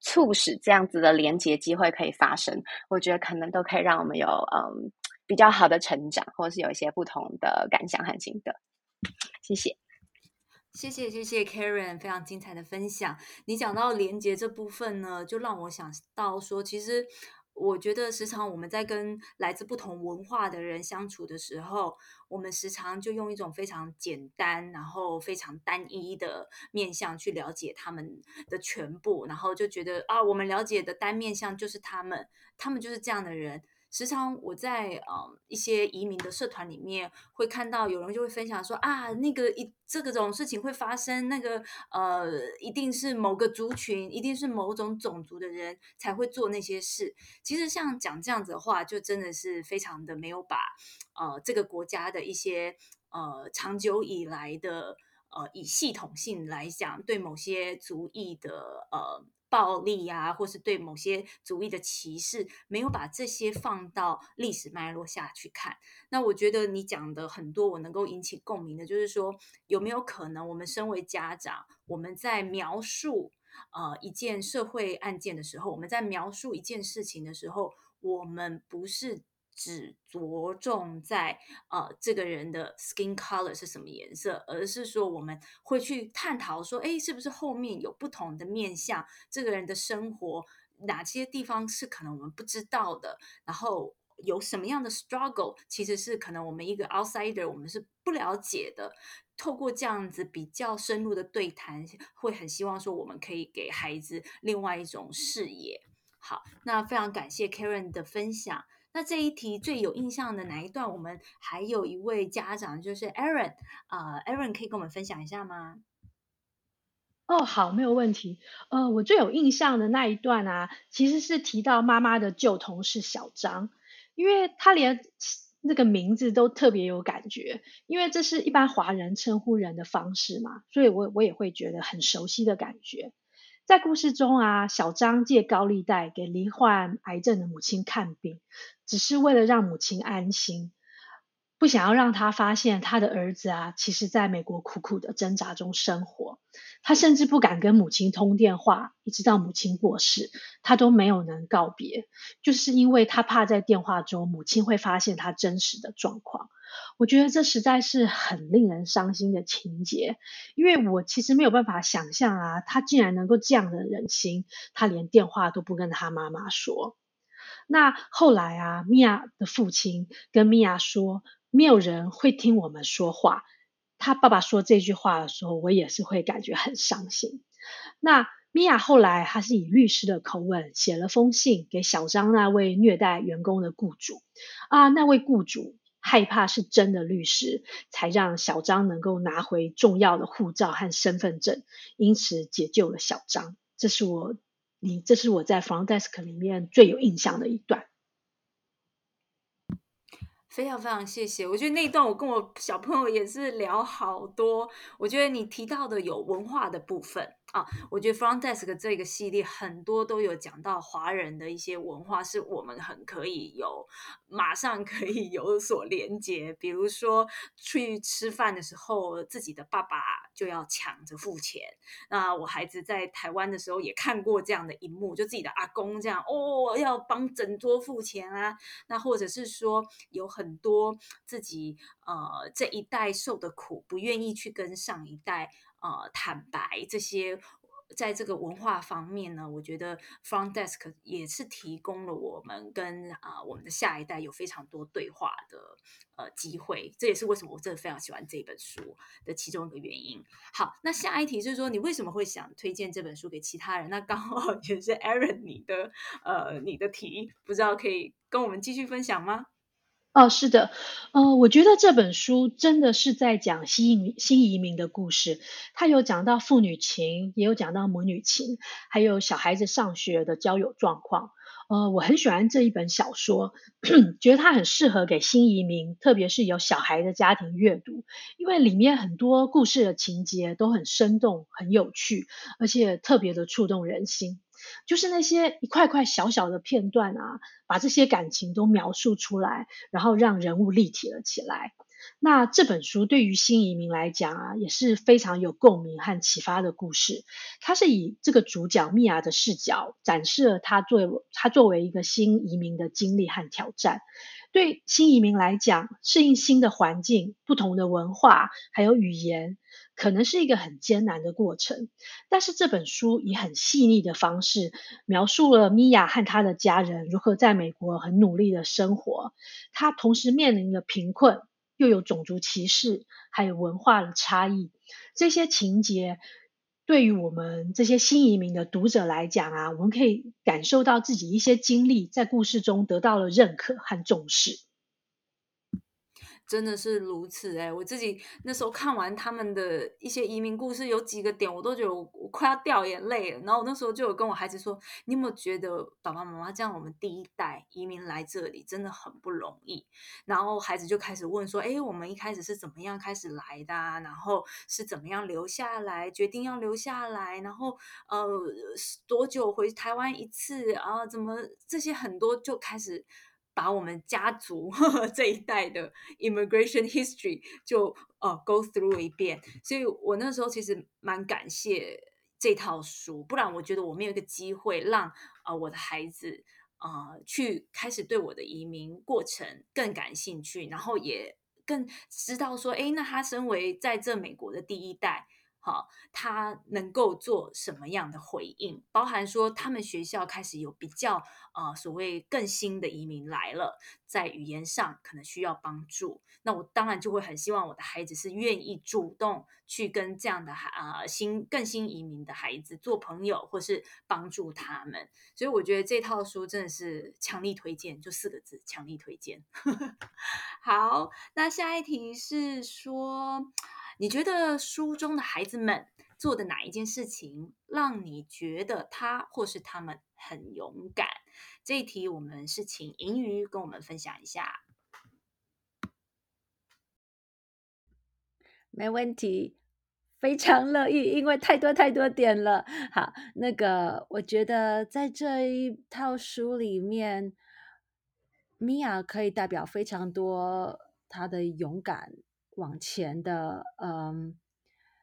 促使这样子的连接机会可以发生，我觉得可能都可以让我们有嗯。比较好的成长，或是有一些不同的感想和心得。谢谢，谢谢，谢谢 Karen 非常精彩的分享。你讲到连接这部分呢，就让我想到说，其实我觉得时常我们在跟来自不同文化的人相处的时候，我们时常就用一种非常简单，然后非常单一的面向去了解他们的全部，然后就觉得啊，我们了解的单面向就是他们，他们就是这样的人。时常我在嗯一些移民的社团里面会看到有人就会分享说啊，那个一这个种事情会发生，那个呃一定是某个族群，一定是某种种族的人才会做那些事。其实像讲这样子的话，就真的是非常的没有把呃这个国家的一些呃长久以来的呃以系统性来讲，对某些族裔的呃。暴力呀，或是对某些主义的歧视，没有把这些放到历史脉络下去看。那我觉得你讲的很多，我能够引起共鸣的，就是说有没有可能，我们身为家长，我们在描述呃一件社会案件的时候，我们在描述一件事情的时候，我们不是。只着重在呃这个人的 skin color 是什么颜色，而是说我们会去探讨说，诶，是不是后面有不同的面向，这个人的生活哪些地方是可能我们不知道的，然后有什么样的 struggle，其实是可能我们一个 outsider 我们是不了解的。透过这样子比较深入的对谈，会很希望说我们可以给孩子另外一种视野。好，那非常感谢 Karen 的分享。那这一题最有印象的哪一段？我们还有一位家长就是 Aaron 啊，呃，Aaron 可以跟我们分享一下吗？哦，好，没有问题。呃，我最有印象的那一段啊，其实是提到妈妈的旧同事小张，因为他连那个名字都特别有感觉，因为这是一般华人称呼人的方式嘛，所以我我也会觉得很熟悉的感觉。在故事中啊，小张借高利贷给罹患癌症的母亲看病，只是为了让母亲安心，不想要让他发现他的儿子啊，其实在美国苦苦的挣扎中生活。他甚至不敢跟母亲通电话，一直到母亲过世，他都没有能告别，就是因为他怕在电话中母亲会发现他真实的状况。我觉得这实在是很令人伤心的情节，因为我其实没有办法想象啊，他竟然能够这样的忍心，他连电话都不跟他妈妈说。那后来啊，米娅的父亲跟米娅说，没有人会听我们说话。他爸爸说这句话的时候，我也是会感觉很伤心。那米娅后来还是以律师的口吻写了封信给小张那位虐待员工的雇主啊，那位雇主。害怕是真的律师，才让小张能够拿回重要的护照和身份证，因此解救了小张。这是我，你这是我在 Front Desk 里面最有印象的一段。非常非常谢谢，我觉得那一段我跟我小朋友也是聊好多。我觉得你提到的有文化的部分。啊，我觉得 Front Desk 这个系列很多都有讲到华人的一些文化，是我们很可以有马上可以有所连接。比如说去吃饭的时候，自己的爸爸就要抢着付钱。那我孩子在台湾的时候也看过这样的一幕，就自己的阿公这样哦，要帮整桌付钱啊。那或者是说有很多自己呃这一代受的苦，不愿意去跟上一代。呃，坦白这些，在这个文化方面呢，我觉得 Front Desk 也是提供了我们跟啊、我们的下一代有非常多对话的呃机会。这也是为什么我真的非常喜欢这本书的其中一个原因。好，那下一题就是说，你为什么会想推荐这本书给其他人？那刚好 也是 Aaron 你的呃你的题，不知道可以跟我们继续分享吗？哦，是的，呃，我觉得这本书真的是在讲新移民新移民的故事。它有讲到父女情，也有讲到母女情，还有小孩子上学的交友状况。呃，我很喜欢这一本小说，觉得它很适合给新移民，特别是有小孩的家庭阅读，因为里面很多故事的情节都很生动、很有趣，而且特别的触动人心。就是那些一块块小小的片段啊，把这些感情都描述出来，然后让人物立体了起来。那这本书对于新移民来讲啊，也是非常有共鸣和启发的故事。它是以这个主角米娅的视角，展示了他作为他作为一个新移民的经历和挑战。对新移民来讲，适应新的环境、不同的文化还有语言。可能是一个很艰难的过程，但是这本书以很细腻的方式描述了米娅和她的家人如何在美国很努力的生活。她同时面临了贫困，又有种族歧视，还有文化的差异。这些情节对于我们这些新移民的读者来讲啊，我们可以感受到自己一些经历在故事中得到了认可和重视。真的是如此哎！我自己那时候看完他们的一些移民故事，有几个点我都觉得我快要掉眼泪了。然后我那时候就有跟我孩子说：“你有没有觉得爸爸妈妈这样，我们第一代移民来这里真的很不容易？”然后孩子就开始问说：“哎，我们一开始是怎么样开始来的啊？然后是怎么样留下来，决定要留下来？然后呃，多久回台湾一次啊？怎么这些很多就开始。”把我们家族呵 呵这一代的 immigration history 就呃 go through 一遍，所以我那时候其实蛮感谢这套书，不然我觉得我没有一个机会让啊、呃、我的孩子啊、呃、去开始对我的移民过程更感兴趣，然后也更知道说，哎，那他身为在这美国的第一代，好，他能够做什么样的回应？包含说，他们学校开始有比较呃所谓更新的移民来了，在语言上可能需要帮助。那我当然就会很希望我的孩子是愿意主动去跟这样的孩啊、新更新移民的孩子做朋友，或是帮助他们。所以我觉得这套书真的是强力推荐，就四个字：强力推荐。好，那下一题是说。你觉得书中的孩子们做的哪一件事情让你觉得他或是他们很勇敢？这一题我们是请银鱼跟我们分享一下。没问题，非常乐意，因为太多太多点了。好，那个我觉得在这一套书里面，米娅可以代表非常多她的勇敢。往前的，嗯，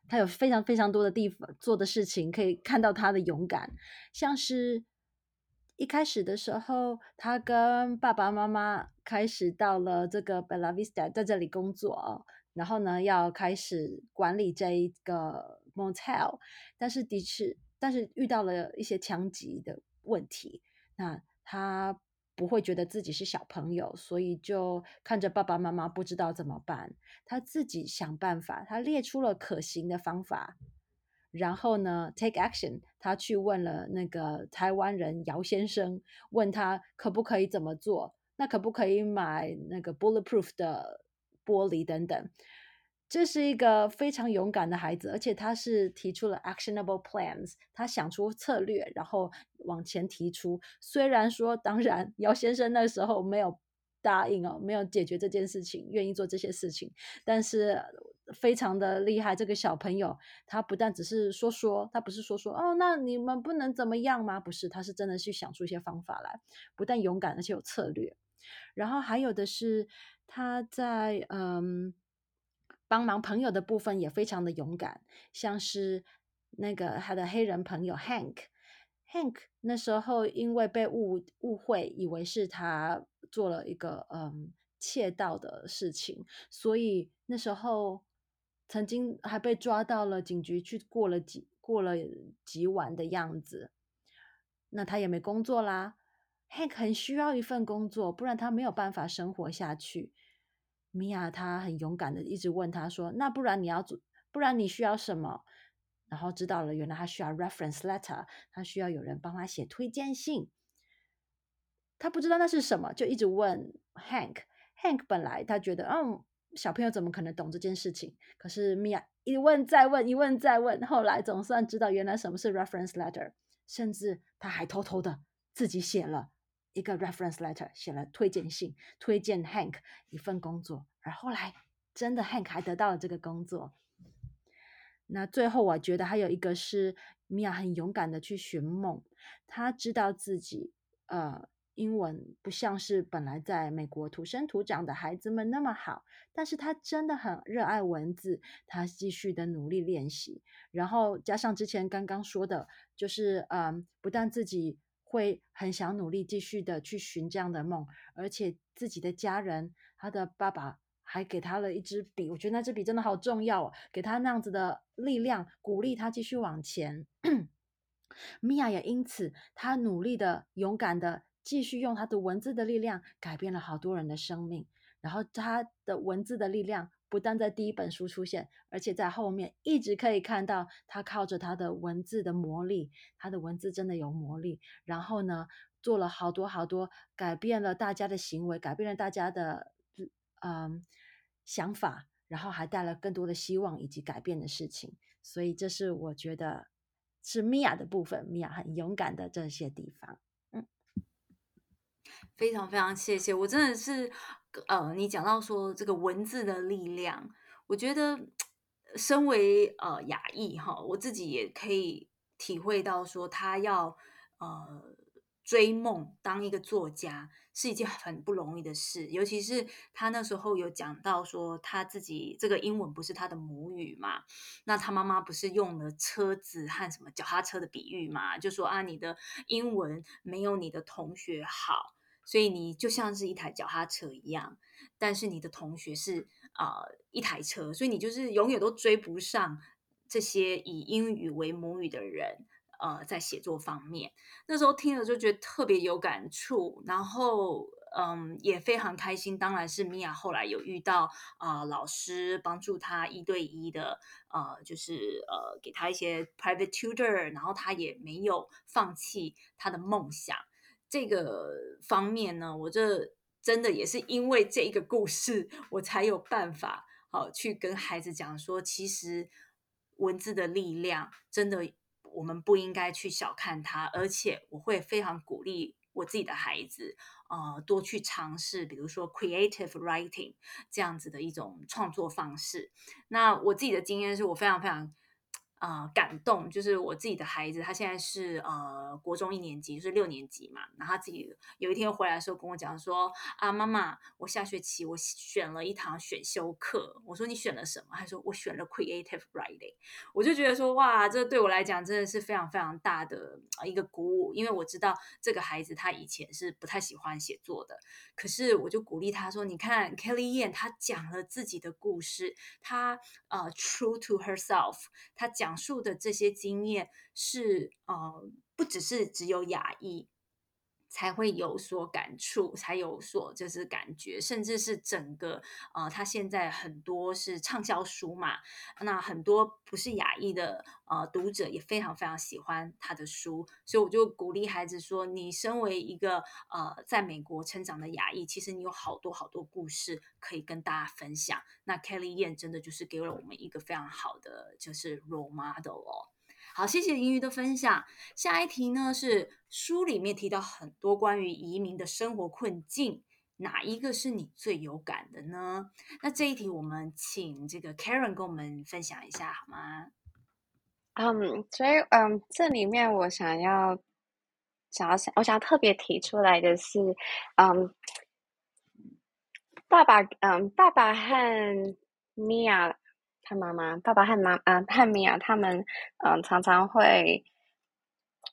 他有非常非常多的地方做的事情，可以看到他的勇敢。像是一开始的时候，他跟爸爸妈妈开始到了这个 Bella Vista，在这里工作，然后呢，要开始管理这一个 motel，但是的确，但是遇到了一些枪击的问题，那他。不会觉得自己是小朋友，所以就看着爸爸妈妈不知道怎么办，他自己想办法，他列出了可行的方法，然后呢，take action，他去问了那个台湾人姚先生，问他可不可以怎么做，那可不可以买那个 bulletproof 的玻璃等等。这是一个非常勇敢的孩子，而且他是提出了 actionable plans，他想出策略，然后往前提出。虽然说，当然 姚先生那时候没有答应哦，没有解决这件事情，愿意做这些事情，但是非常的厉害。这个小朋友他不但只是说说，他不是说说哦，那你们不能怎么样吗？不是，他是真的去想出一些方法来，不但勇敢，而且有策略。然后还有的是他在嗯。帮忙朋友的部分也非常的勇敢，像是那个他的黑人朋友 Hank，Hank 那时候因为被误误会，以为是他做了一个嗯窃盗的事情，所以那时候曾经还被抓到了警局去过了几过了几晚的样子，那他也没工作啦。Hank 很需要一份工作，不然他没有办法生活下去。米娅她很勇敢的一直问他说：“那不然你要做，不然你需要什么？”然后知道了，原来他需要 reference letter，他需要有人帮他写推荐信。他不知道那是什么，就一直问 Hank。Hank 本来他觉得，嗯，小朋友怎么可能懂这件事情？可是米娅一问再问，一问再问，后来总算知道原来什么是 reference letter，甚至他还偷偷的自己写了。一个 reference letter 写了推荐信，推荐 Hank 一份工作，而后来真的 Hank 还得到了这个工作。那最后我觉得还有一个是米娅很勇敢的去寻梦，他知道自己呃英文不像是本来在美国土生土长的孩子们那么好，但是他真的很热爱文字，他继续的努力练习，然后加上之前刚刚说的，就是嗯、不但自己。会很想努力继续的去寻这样的梦，而且自己的家人，他的爸爸还给他了一支笔，我觉得那支笔真的好重要哦，给他那样子的力量，鼓励他继续往前。米娅也因此，他努力的、勇敢的继续用他的文字的力量，改变了好多人的生命，然后他的文字的力量。不但在第一本书出现，而且在后面一直可以看到他靠着他的文字的魔力，他的文字真的有魔力。然后呢，做了好多好多，改变了大家的行为，改变了大家的嗯想法，然后还带了更多的希望以及改变的事情。所以这是我觉得是米娅的部分，米娅很勇敢的这些地方。非常非常谢谢，我真的是。呃，你讲到说这个文字的力量，我觉得身为呃雅裔哈，我自己也可以体会到说，他要呃追梦当一个作家是一件很不容易的事，尤其是他那时候有讲到说他自己这个英文不是他的母语嘛，那他妈妈不是用了车子和什么脚踏车的比喻嘛，就说啊，你的英文没有你的同学好。所以你就像是一台脚踏车一样，但是你的同学是啊、呃、一台车，所以你就是永远都追不上这些以英语为母语的人，呃，在写作方面，那时候听了就觉得特别有感触，然后嗯，也非常开心。当然是米娅后来有遇到啊、呃，老师帮助她一对一的，呃，就是呃，给她一些 private tutor，然后她也没有放弃她的梦想。这个方面呢，我这真的也是因为这一个故事，我才有办法好、去跟孩子讲说，其实。文字的力量真的，我们不应该去小看它，而且我会非常鼓励我自己的孩子，呃，多去尝试，比如说 creative writing 这样子的一种创作方式。那我自己的经验是我非常非常。啊、呃，感动就是我自己的孩子，他现在是呃国中一年级，就是六年级嘛。然后他自己有一天回来的时候跟我讲说：“啊，妈妈，我下学期我选了一堂选修课。”我说：“你选了什么？”他说：“我选了 Creative Writing。”我就觉得说：“哇，这对我来讲真的是非常非常大的一个鼓舞，因为我知道这个孩子他以前是不太喜欢写作的。可是我就鼓励他说：‘你看 Kelly Yan，他讲了自己的故事，他呃 true to herself，他讲。’讲述的这些经验是呃，不只是只有雅裔才会有所感触，才有所就是感觉，甚至是整个呃，他现在很多是畅销书嘛，那很多不是亚裔的呃读者也非常非常喜欢他的书，所以我就鼓励孩子说，你身为一个呃在美国成长的亚裔，其实你有好多好多故事可以跟大家分享。那 Kelly Yan 真的就是给了我们一个非常好的就是 role model 哦。好，谢谢盈余的分享。下一题呢，是书里面提到很多关于移民的生活困境，哪一个是你最有感的呢？那这一题我们请这个 Karen 跟我们分享一下好吗？嗯，所以嗯，这里面我想要想要想，我想要特别提出来的是，嗯，爸爸，嗯，爸爸和米娅。他妈妈、爸爸和妈呃和米娅他们嗯、常常会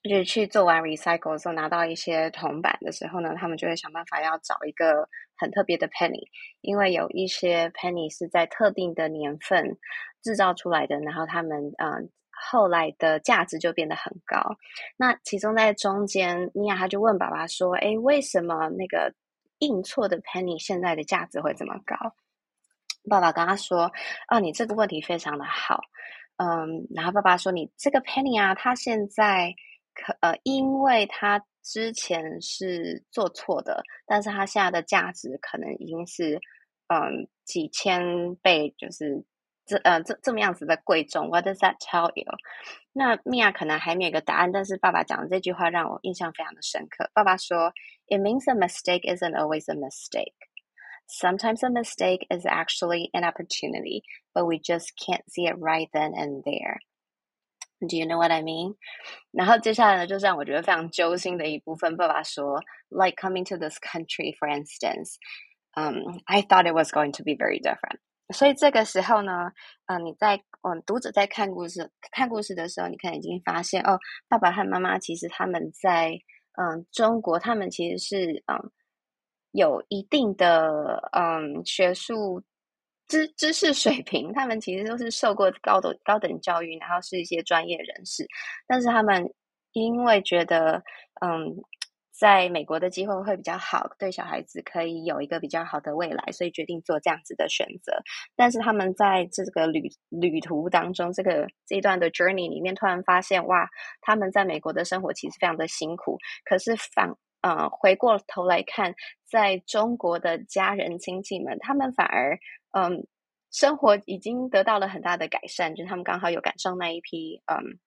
就是去做完 recycle 的时候拿到一些铜板的时候呢，他们就会想办法要找一个很特别的 penny，因为有一些 penny 是在特定的年份制造出来的，然后他们嗯、后来的价值就变得很高。那其中在中间，米娅他就问爸爸说：“哎，为什么那个印错的 penny 现在的价值会这么高？”爸爸跟他说：“啊，你这个问题非常的好，嗯，然后爸爸说，你这个 penny 啊，他现在可呃，因为他之前是做错的，但是他现在的价值可能已经是嗯几千倍，就是这呃这这么样子的贵重。What does that tell you？那米娅可能还没有个答案，但是爸爸讲的这句话让我印象非常的深刻。爸爸说：“It means a mistake isn't always a mistake.” Sometimes a mistake is actually an opportunity, but we just can't see it right then and there. Do you know what I mean? 然后接下来呢，就是让我觉得非常揪心的一部分。爸爸说，like coming to this country, for instance, um, I thought it was going to be very different. 所以这个时候呢，嗯、呃，你在嗯读者在看故事看故事的时候，你可能已经发现哦，爸爸和妈妈其实他们在嗯中国，他们其实是嗯。 有一定的嗯学术知知识水平，他们其实都是受过高等高等教育，然后是一些专业人士。但是他们因为觉得嗯在美国的机会会比较好，对小孩子可以有一个比较好的未来，所以决定做这样子的选择。但是他们在这个旅旅途当中，这个这一段的 journey 里面，突然发现哇，他们在美国的生活其实非常的辛苦，可是反。呃，回过头来看，在中国的家人亲戚们，他们反而嗯，生活已经得到了很大的改善，就他们刚好有赶上那一批嗯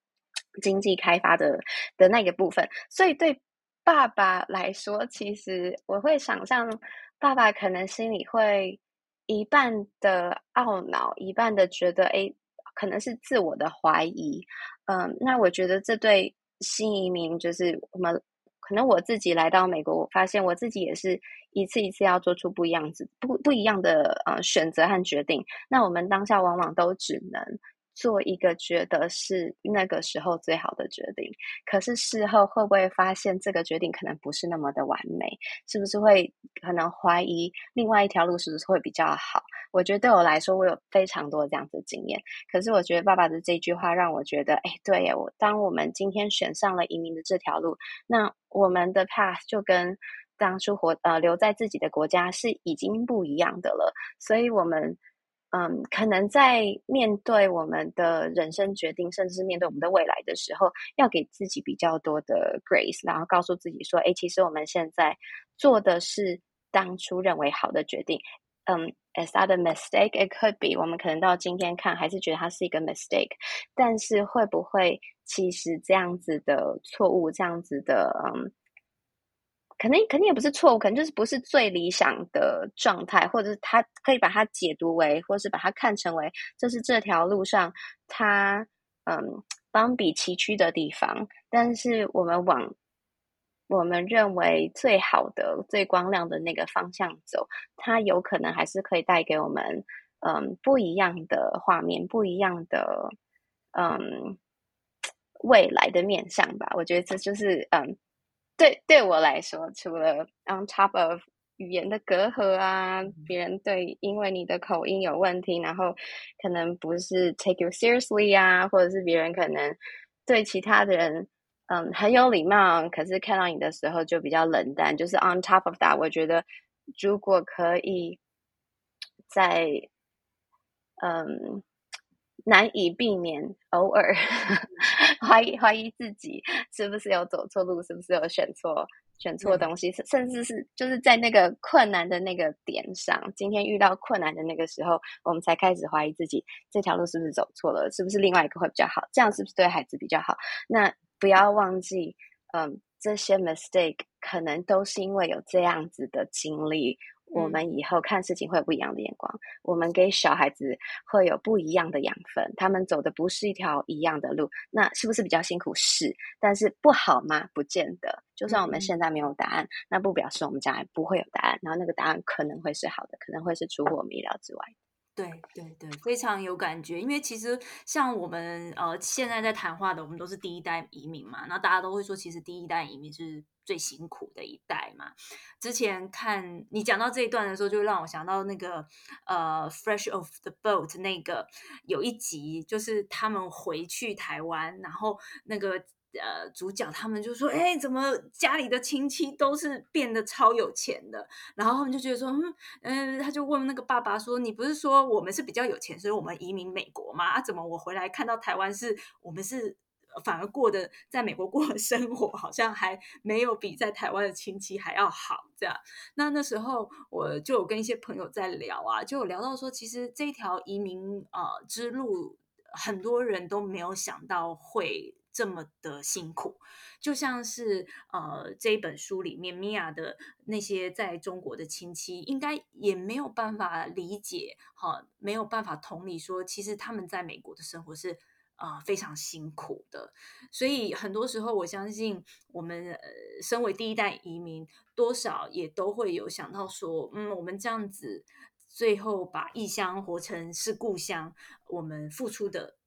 经济开发的的那个部分。所以对爸爸来说，其实我会想象，爸爸可能心里会一半的懊恼，一半的觉得，哎，可能是自我的怀疑。嗯，那我觉得这对新移民就是我们。可能我自己来到美国，我发现我自己也是一次一次要做出不一样子、不不一样的呃选择和决定。那我们当下往往都只能做一个觉得是那个时候最好的决定，可是事后会不会发现这个决定可能不是那么的完美？是不是会可能怀疑另外一条路是不是会比较好？我觉得对我来说，我有非常多这样子的经验。可是我觉得爸爸的这句话让我觉得，哎，对耶，我当我们今天选上了移民的这条路，那我们的 path 就跟当初活呃留在自己的国家是已经不一样的了，所以我们。嗯，可能在面对我们的人生决定，甚至是面对我们的未来的时候，要给自己比较多的 grace，然后告诉自己说：“哎，其实我们现在做的是当初认为好的决定。”嗯，as other mistake? It could be。我们可能到今天看，还是觉得它是一个 mistake，但是会不会其实这样子的错误，这样子的嗯。可能肯定也不是错误，可能就是不是最理想的状态，或者是他可以把它解读为，或是把它看成为，这是这条路上他嗯邦比崎岖的地方。但是我们往我们认为最好的、最光亮的那个方向走，它有可能还是可以带给我们嗯不一样的画面，不一样的嗯未来的面向吧。我觉得这就是嗯。对，对我来说，除了 on top of 语言的隔阂啊，别人对因为你的口音有问题，然后可能不是 take you seriously 啊，或者是别人可能对其他的人嗯很有礼貌，可是看到你的时候就比较冷淡。就是 on top of that，我觉得如果可以在嗯。难以避免偶尔 怀疑怀疑自己是不是有走错路，是不是有选错选错东西，嗯、甚至是就是在那个困难的那个点上，今天遇到困难的那个时候，我们才开始怀疑自己这条路是不是走错了，是不是另外一个会比较好，这样是不是对孩子比较好？那不要忘记，嗯，这些 mistake 可能都是因为有这样子的经历。我们以后看事情会有不一样的眼光，嗯、我们给小孩子会有不一样的养分。他们走的不是一条一样的路，那是不是比较辛苦？是，但是不好吗？不见得。就算我们现在没有答案，嗯、那不表示我们将来不会有答案。然后那个答案可能会是好的，可能会是出乎我们意料之外。对对对，非常有感觉。因为其实像我们呃现在在谈话的，我们都是第一代移民嘛，那大家都会说，其实第一代移民是最辛苦的一代嘛。之前看你讲到这一段的时候，就让我想到那个呃《Fresh of the Boat》那个有一集，就是他们回去台湾，然后那个。呃，主角他们就说：“哎，怎么家里的亲戚都是变得超有钱的？”然后他们就觉得说：“嗯嗯。”他就问那个爸爸说：“你不是说我们是比较有钱，所以我们移民美国吗？啊，怎么我回来看到台湾是我们是反而过得在美国过的生活，好像还没有比在台湾的亲戚还要好？这样。”那那时候我就有跟一些朋友在聊啊，就有聊到说，其实这条移民呃之路，很多人都没有想到会。这么的辛苦，就像是呃这一本书里面米娅的那些在中国的亲戚，应该也没有办法理解，哈、没有办法同理说，其实他们在美国的生活是、啊、非常辛苦的。所以很多时候，我相信我们呃身为第一代移民，多少也都会有想到说，嗯，我们这样子最后把异乡活成是故乡，我们付出的。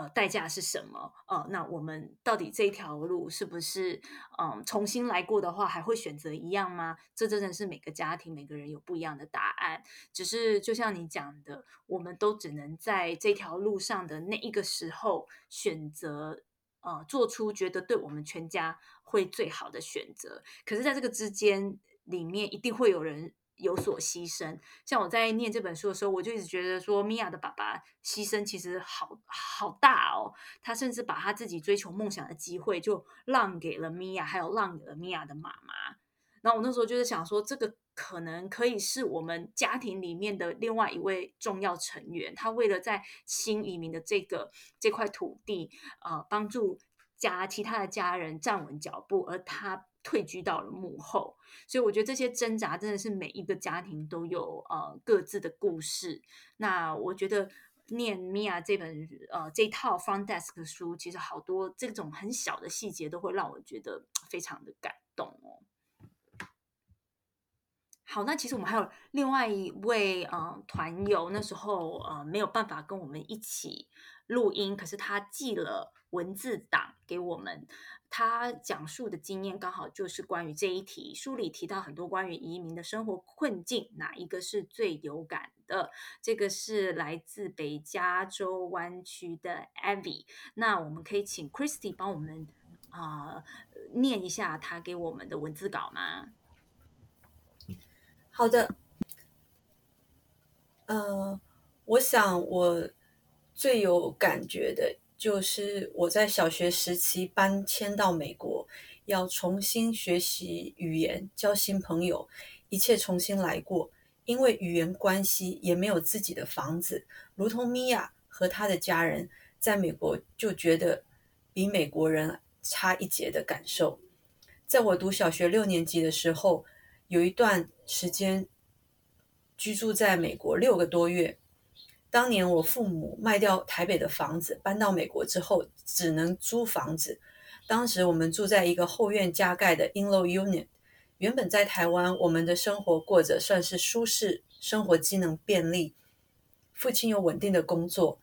呃，代价是什么？呃，那我们到底这条路是不是，嗯，重新来过的话，还会选择一样吗？这真的是每个家庭、每个人有不一样的答案。只是就像你讲的，我们都只能在这条路上的那一个时候选择，呃，做出觉得对我们全家会最好的选择。可是，在这个之间里面，一定会有人。有所牺牲，像我在念这本书的时候，我就一直觉得说，米娅的爸爸牺牲其实好好大哦。他甚至把他自己追求梦想的机会就让给了米娅，还有让给了米娅的妈妈。然后我那时候就是想说，这个可能可以是我们家庭里面的另外一位重要成员。他为了在新移民的这个这块土地，呃，帮助家其他的家人站稳脚步，而他。退居到了幕后，所以我觉得这些挣扎真的是每一个家庭都有呃各自的故事。那我觉得念米娅这本呃这套 Front Desk 的书，其实好多这种很小的细节都会让我觉得非常的感动哦。好，那其实我们还有另外一位呃团友，那时候呃没有办法跟我们一起录音，可是他寄了文字档给我们，他讲述的经验刚好就是关于这一题，书里提到很多关于移民的生活困境，哪一个是最有感的？这个是来自北加州湾区的 Abby，那我们可以请 Christy 帮我们啊、念一下他给我们的文字稿吗？好的，呃，我想我最有感觉的就是我在小学时期搬迁到美国，要重新学习语言、交新朋友，一切重新来过。因为语言关系，也没有自己的房子，如同米娅和她的家人在美国就觉得比美国人差一截的感受。在我读小学六年级的时候，有一段时间居住在美国六个多月。当年我父母卖掉台北的房子，搬到美国之后，只能租房子。当时我们住在一个后院加盖的 in-law unit。原本在台湾，我们的生活过着算是舒适，生活机能便利。父亲有稳定的工作，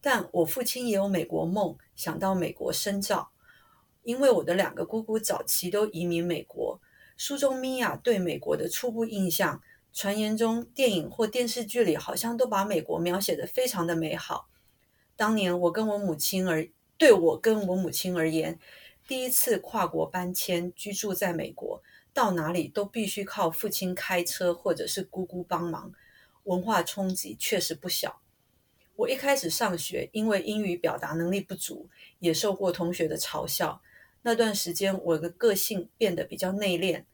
但我父亲也有美国梦，想到美国深造。因为我的两个姑姑早期都移民美国。书中米娅对美国的初步印象，传言中电影或电视剧里好像都把美国描写的非常的美好。当年我跟我母亲而对我跟我母亲而言，第一次跨国搬迁居住在美国，到哪里都必须靠父亲开车或者是姑姑帮忙，文化冲击确实不小。我一开始上学，因为英语表达能力不足，也受过同学的嘲笑。那段时间，我的个性变得比较内敛。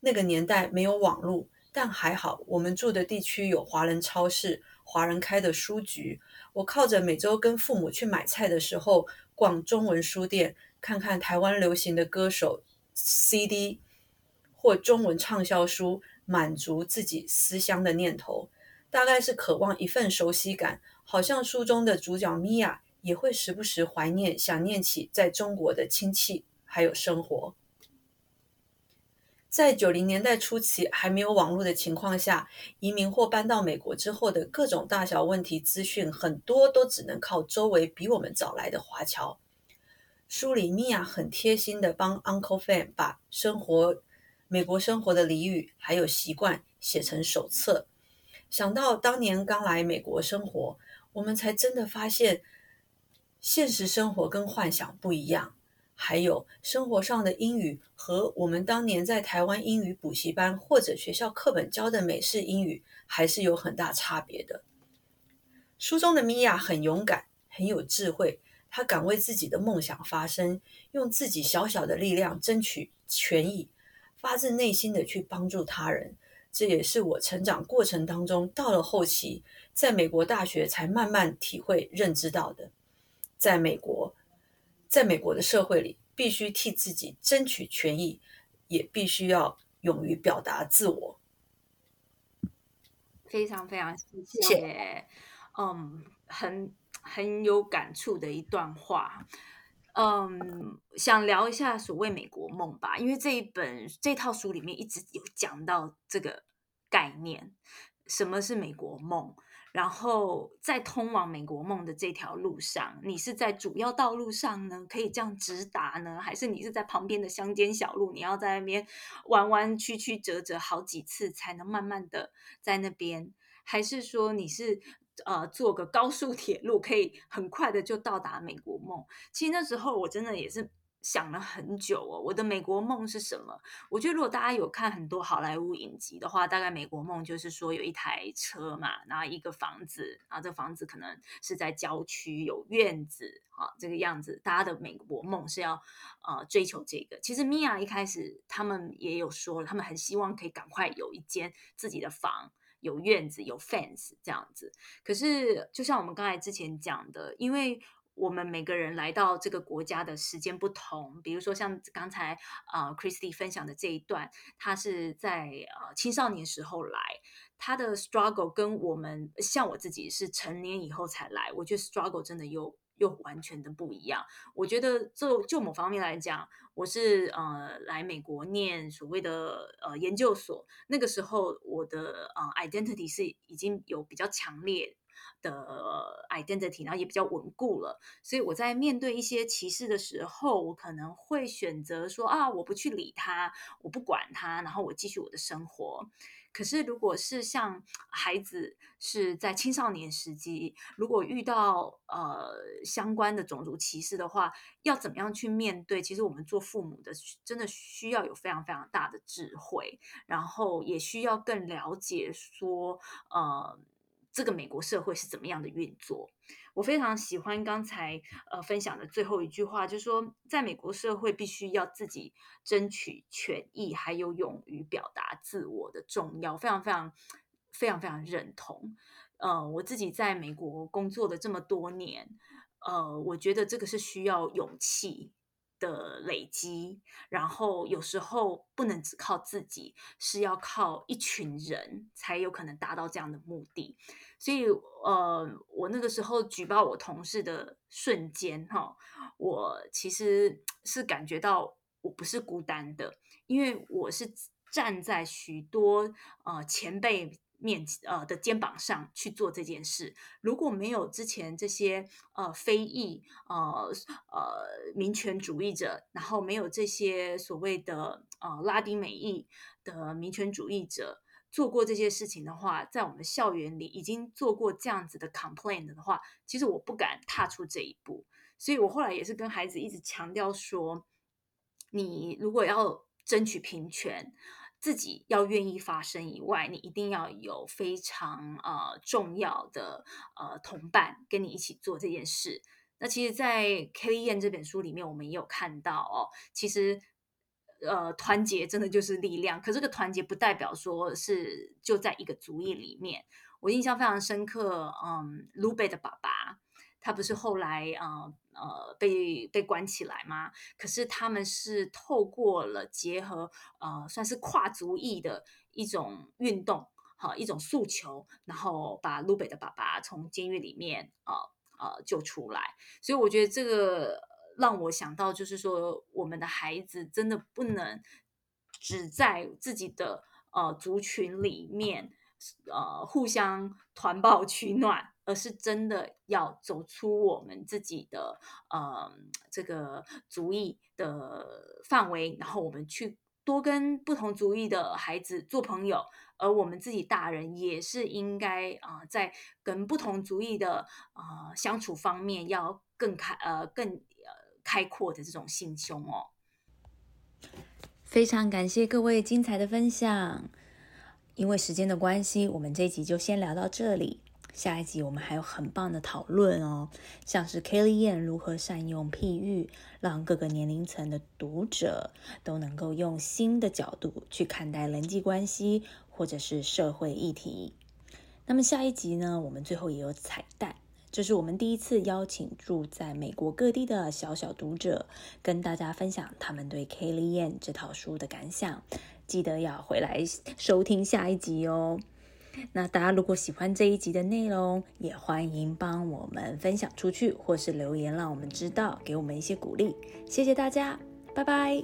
那个年代没有网络，但还好，我们住的地区有华人超市、华人开的书局。我靠着每周跟父母去买菜的时候，逛中文书店，看看台湾流行的歌手 CD 或中文畅销书，满足自己思乡的念头。大概是渴望一份熟悉感，好像书中的主角米娅。也会时不时怀念、想念起在中国的亲戚，还有生活。在九零年代初期还没有网络的情况下，移民或搬到美国之后的各种大小问题资讯，很多都只能靠周围比我们早来的华侨。书里米娅很贴心的帮 Uncle Fan 把生活、美国生活的俚语还有习惯写成手册。想到当年刚来美国生活，我们才真的发现。现实生活跟幻想不一样，还有生活上的英语和我们当年在台湾英语补习班或者学校课本教的美式英语还是有很大差别的。书中的米娅很勇敢，很有智慧，她敢为自己的梦想发声，用自己小小的力量争取权益，发自内心的去帮助他人。这也是我成长过程当中到了后期，在美国大学才慢慢体会认知到的。在美国，在美国的社会里，必须替自己争取权益，也必须要勇于表达自我。非常非常谢谢，嗯，很很有感触的一段话。嗯，想聊一下所谓美国梦吧，因为这一本这套书里面一直有讲到这个概念，什么是美国梦？然后在通往美国梦的这条路上，你是在主要道路上呢，可以这样直达呢，还是你是在旁边的乡间小路，你要在那边弯弯曲曲折折好几次才能慢慢的在那边，还是说你是呃坐个高速铁路，可以很快的就到达美国梦？其实那时候我真的也是。想了很久哦，我的美国梦是什么？我觉得如果大家有看很多好莱坞影集的话，大概美国梦就是说有一台车嘛，然后一个房子，然后这房子可能是在郊区有院子啊，这个样子。大家的美国梦是要呃追求这个。其实米娅一开始他们也有说了，他们很希望可以赶快有一间自己的房，有院子，有 fence 这样子。可是就像我们刚才之前讲的，因为我们每个人来到这个国家的时间不同，比如说像刚才啊、Christy 分享的这一段，他是在呃青少年时候来，他的 struggle 跟我们像我自己是成年以后才来，我觉得 struggle 真的又又完全的不一样。我觉得就就某方面来讲，我是呃来美国念所谓的呃研究所，那个时候我的呃 identity 是已经有比较强烈的 identity，然后也比较稳固了，所以我在面对一些歧视的时候，我可能会选择说啊，我不去理他，我不管他，然后我继续我的生活。可是，如果是像孩子是在青少年时期，如果遇到呃相关的种族歧视的话，要怎么样去面对？其实我们做父母的真的需要有非常非常大的智慧，然后也需要更了解说呃。这个美国社会是怎么样的运作？我非常喜欢刚才呃分享的最后一句话，就是说，在美国社会必须要自己争取权益，还有勇于表达自我的重要，非常非常非常非常认同。呃，我自己在美国工作的这么多年，呃，我觉得这个是需要勇气的累积，然后有时候不能只靠自己，是要靠一群人才有可能达到这样的目的。所以，呃，我那个时候举报我同事的瞬间，哈，我其实是感觉到我不是孤单的，因为我是站在许多呃前辈面呃的肩膀上去做这件事。如果没有之前这些呃非裔呃呃民权主义者，然后没有这些所谓的呃拉丁美裔的民权主义者。做过这些事情的话，在我们校园里已经做过这样子的 complain 的话，其实我不敢踏出这一步。所以我后来也是跟孩子一直强调说，你如果要争取平权，自己要愿意发声以外，你一定要有非常呃重要的呃同伴跟你一起做这件事。那其实，在 Kelly Yan 这本书里面，我们也有看到哦，其实。呃，团结真的就是力量。可这个团结不代表说是就在一个族裔里面。我印象非常深刻，嗯，卢贝的爸爸，他不是后来呃呃被被关起来吗？可是他们是透过了结合呃算是跨族裔的一种运动，好、一种诉求，然后把卢北的爸爸从监狱里面呃呃救出来。所以我觉得这个。让我想到，就是说，我们的孩子真的不能只在自己的呃族群里面呃互相团抱取暖，而是真的要走出我们自己的呃这个族裔的范围，然后我们去多跟不同族裔的孩子做朋友，而我们自己大人也是应该啊、在跟不同族裔的啊、相处方面要更开呃更。开阔的这种心胸哦，非常感谢各位精彩的分享。因为时间的关系，我们这一集就先聊到这里。下一集我们还有很棒的讨论哦，像是 Kelly Yan 如何善用譬喻，让各个年龄层的读者都能够用新的角度去看待人际关系或者是社会议题。那么下一集呢，我们最后也有彩蛋。这是我们第一次邀请住在美国各地的小小读者，跟大家分享他们对 Kelly Yan 这套书的感想。记得要回来收听下一集哦。那大家如果喜欢这一集的内容也欢迎帮我们分享出去或是留言让我们知道给我们一些鼓励。谢谢大家拜拜。